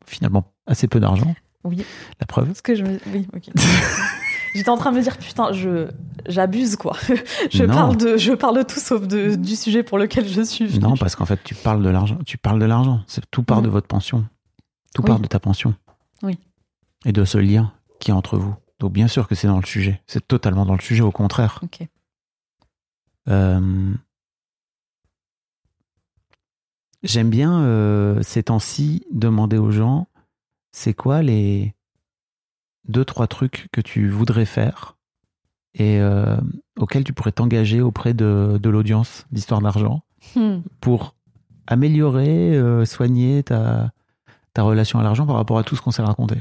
finalement assez peu d'argent. Oui. La preuve. Parce que je me. Oui, ok. J'étais en train de me dire, putain, je j'abuse, quoi. je, Non. parle de, je parle de tout sauf de, du sujet pour lequel je suis. Non, parce qu'en fait, tu parles de l'argent. Tu parles de l'argent. C'est tout part Mm. de votre pension. Tout Oui. part de ta pension. Oui. Et de ce lien qui est entre vous. Donc, bien sûr que c'est dans le sujet. C'est totalement dans le sujet, au contraire. Ok. Euh, J'aime bien euh, ces temps-ci demander aux gens c'est quoi les deux, trois trucs que tu voudrais faire et euh, auxquels tu pourrais t'engager auprès de, de l'audience d'Histoire d'argent Hmm. pour améliorer, euh, soigner ta, ta relation à l'argent par rapport à tout ce qu'on s'est raconté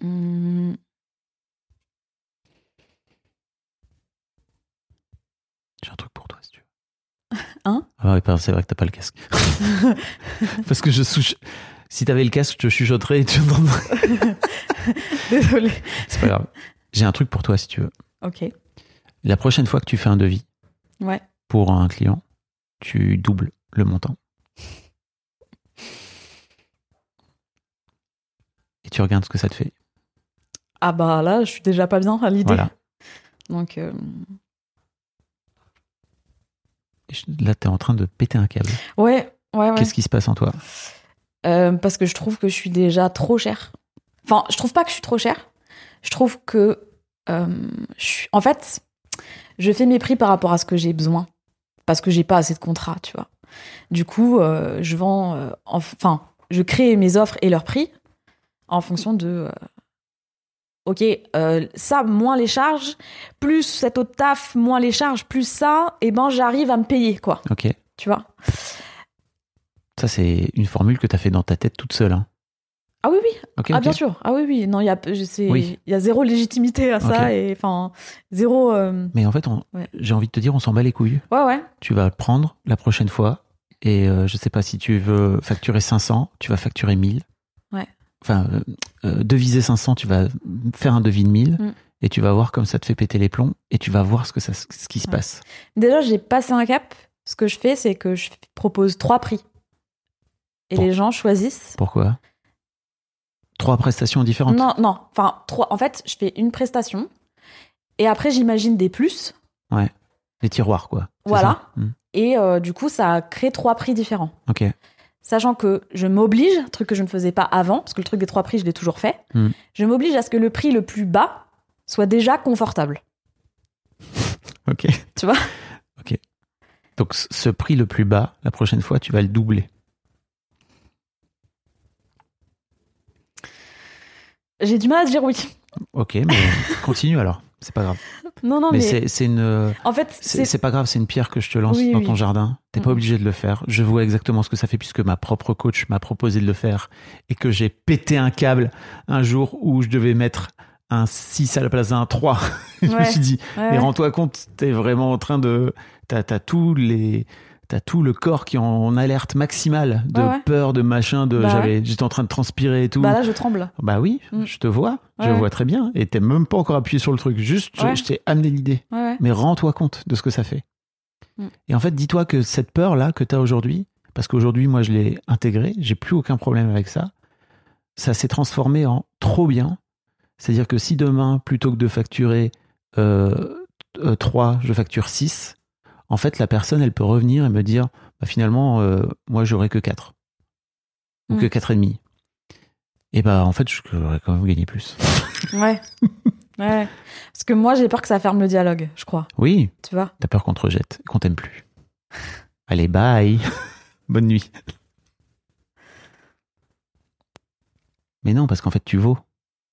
Hmm. J'ai un truc pour toi si tu veux. Hein Ah pardon, c'est vrai que t'as pas le casque. Parce que je souche. Si t'avais le casque, je te chuchoterais et tu entendrais. Désolée. C'est pas grave. J'ai un truc pour toi si tu veux. Ok. La prochaine fois que tu fais un devis Ouais. pour un client, tu doubles le montant. Et tu regardes ce que ça te fait. Ah bah là, je suis déjà pas bien à l'idée. Voilà. Donc, euh, Là, t'es en train de péter un câble. ouais, ouais, ouais. Qu'est-ce qui se passe en toi Euh, parce que je trouve que je suis déjà trop chère. Enfin, je trouve pas que je suis trop chère. Je trouve que, euh, je suis... en fait, je fais mes prix par rapport à ce que j'ai besoin, parce que j'ai pas assez de contrats, tu vois. Du coup, euh, je vends, enfin, je crée mes offres et leurs prix en fonction de, ok, euh, ça moins les charges, plus cet autre taf moins les charges, plus ça, et ben j'arrive à me payer, quoi. Ok. Tu vois? Ça, c'est une formule que t'as fait dans ta tête toute seule. hein. Ah oui, oui, ah bien sûr. Ah oui, oui. Non, il y a, Oui. y a zéro légitimité à ça et enfin zéro. euh, Mais en fait, Ouais. j'ai envie de te dire, on s'en bat les couilles. Ouais, ouais. tu vas prendre la prochaine fois et euh, je sais pas si tu veux facturer 500, tu vas facturer 1000. Ouais. Enfin, euh, euh, deviser 500, tu vas faire un devis de 1000 Mm. et tu vas voir comme ça te fait péter les plombs et tu vas voir ce, que ça, ce qui se Ouais. passe. Déjà, j'ai passé un cap. Ce que je fais, c'est que je propose trois prix et les gens choisissent. Pourquoi? Trois prestations différentes? Non, non. Enfin, trois. En fait, je fais une prestation et après, j'imagine des plus. Les tiroirs, quoi. Voilà. ça? Mm. Et euh, du coup, ça crée trois prix différents. Ok. Sachant que je m'oblige, truc que je ne faisais pas avant, parce que le truc des trois prix, je l'ai toujours fait. Mm. Je m'oblige à ce que le prix le plus bas soit déjà confortable. Ok. Tu vois? Ok. Donc, ce prix le plus bas, la prochaine fois, tu vas le doubler. J'ai du mal à dire oui. Ok, mais continue alors. C'est pas grave. Non, non, mais mais, c'est- c'est une. en fait, C'est pas grave, c'est une pierre que je te lance Oui, dans oui. ton jardin. T'es pas obligé de le faire. Je vois exactement ce que ça fait puisque ma propre coach m'a proposé de le faire et que j'ai pété un câble un jour où je devais mettre un 6 à la place d'un 3. je me suis dit, Ouais, mais ouais. rends-toi compte, t'es vraiment en train de. T'as as tous les. T'as tout le corps qui est en alerte maximale de Ouais, ouais. peur, de machin, de Bah j'avais, j'étais en train de transpirer et tout. Bah là, je tremble. Bah oui, Mm. je te vois, je vois très bien. Et t'es même pas encore appuyé sur le truc, juste je- t'ai amené l'idée. Mais rends-toi compte de ce que ça fait. Mm. Et en fait, dis-toi que cette peur-là que t'as aujourd'hui, parce qu'aujourd'hui, moi, je l'ai intégrée, j'ai plus aucun problème avec ça, ça s'est transformé en trop bien. C'est-à-dire que si demain, plutôt que de facturer euh, 3, je facture 6, en fait, la personne, elle peut revenir et me dire, bah, finalement, euh, moi, j'aurais que 4. Ou que 4,5. Et bah, en fait, j'aurais quand même gagné plus. Ouais. ouais. Parce que moi, j'ai peur que ça ferme le dialogue, je crois. Oui, Tu vois? T'as peur qu'on te rejette, qu'on t'aime plus. Allez, bye. Bonne nuit. Mais non, parce qu'en fait, tu vaux.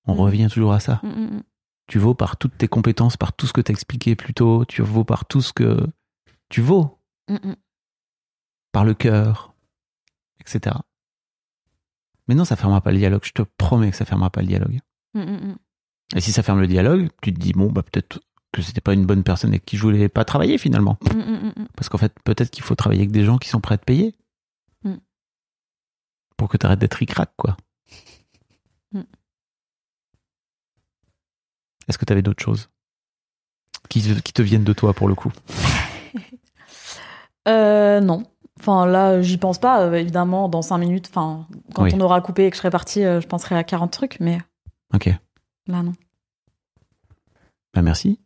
On Mm. revient toujours à ça. Mm, mm, mm. Tu vaux par toutes tes compétences, par tout ce que t'as expliqué plus tôt. Tu vaux par tout ce que. Tu vaux. Mm, mm. Par le cœur, etc. Mais non, ça fermera pas le dialogue. Je te promets que ça fermera pas le dialogue. Mm. Et si ça ferme le dialogue, tu te dis, bon, bah, peut-être que c'était pas une bonne personne avec qui je voulais pas travailler finalement. Parce qu'en fait, peut-être qu'il faut travailler avec des gens qui sont prêts à te payer. Pour que tu arrêtes d'être ric-rac, quoi. Est-ce que tu avais d'autres choses qui te viennent de toi pour le coup? Euh, non. Enfin, là, j'y pense pas. euh, évidemment, dans 5 minutes, enfin, quand Oui. on aura coupé et que je serai partie, euh, je penserai à 40 trucs, mais Ok. là, non. Bah merci.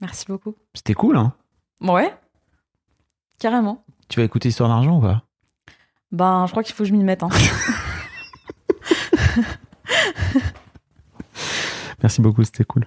Merci beaucoup. C'était cool, hein Ouais. Carrément. Tu vas écouter Histoire d'argent ou pas? Ben, je crois qu'il faut que je m'y mette. Hein. Merci beaucoup, c'était cool.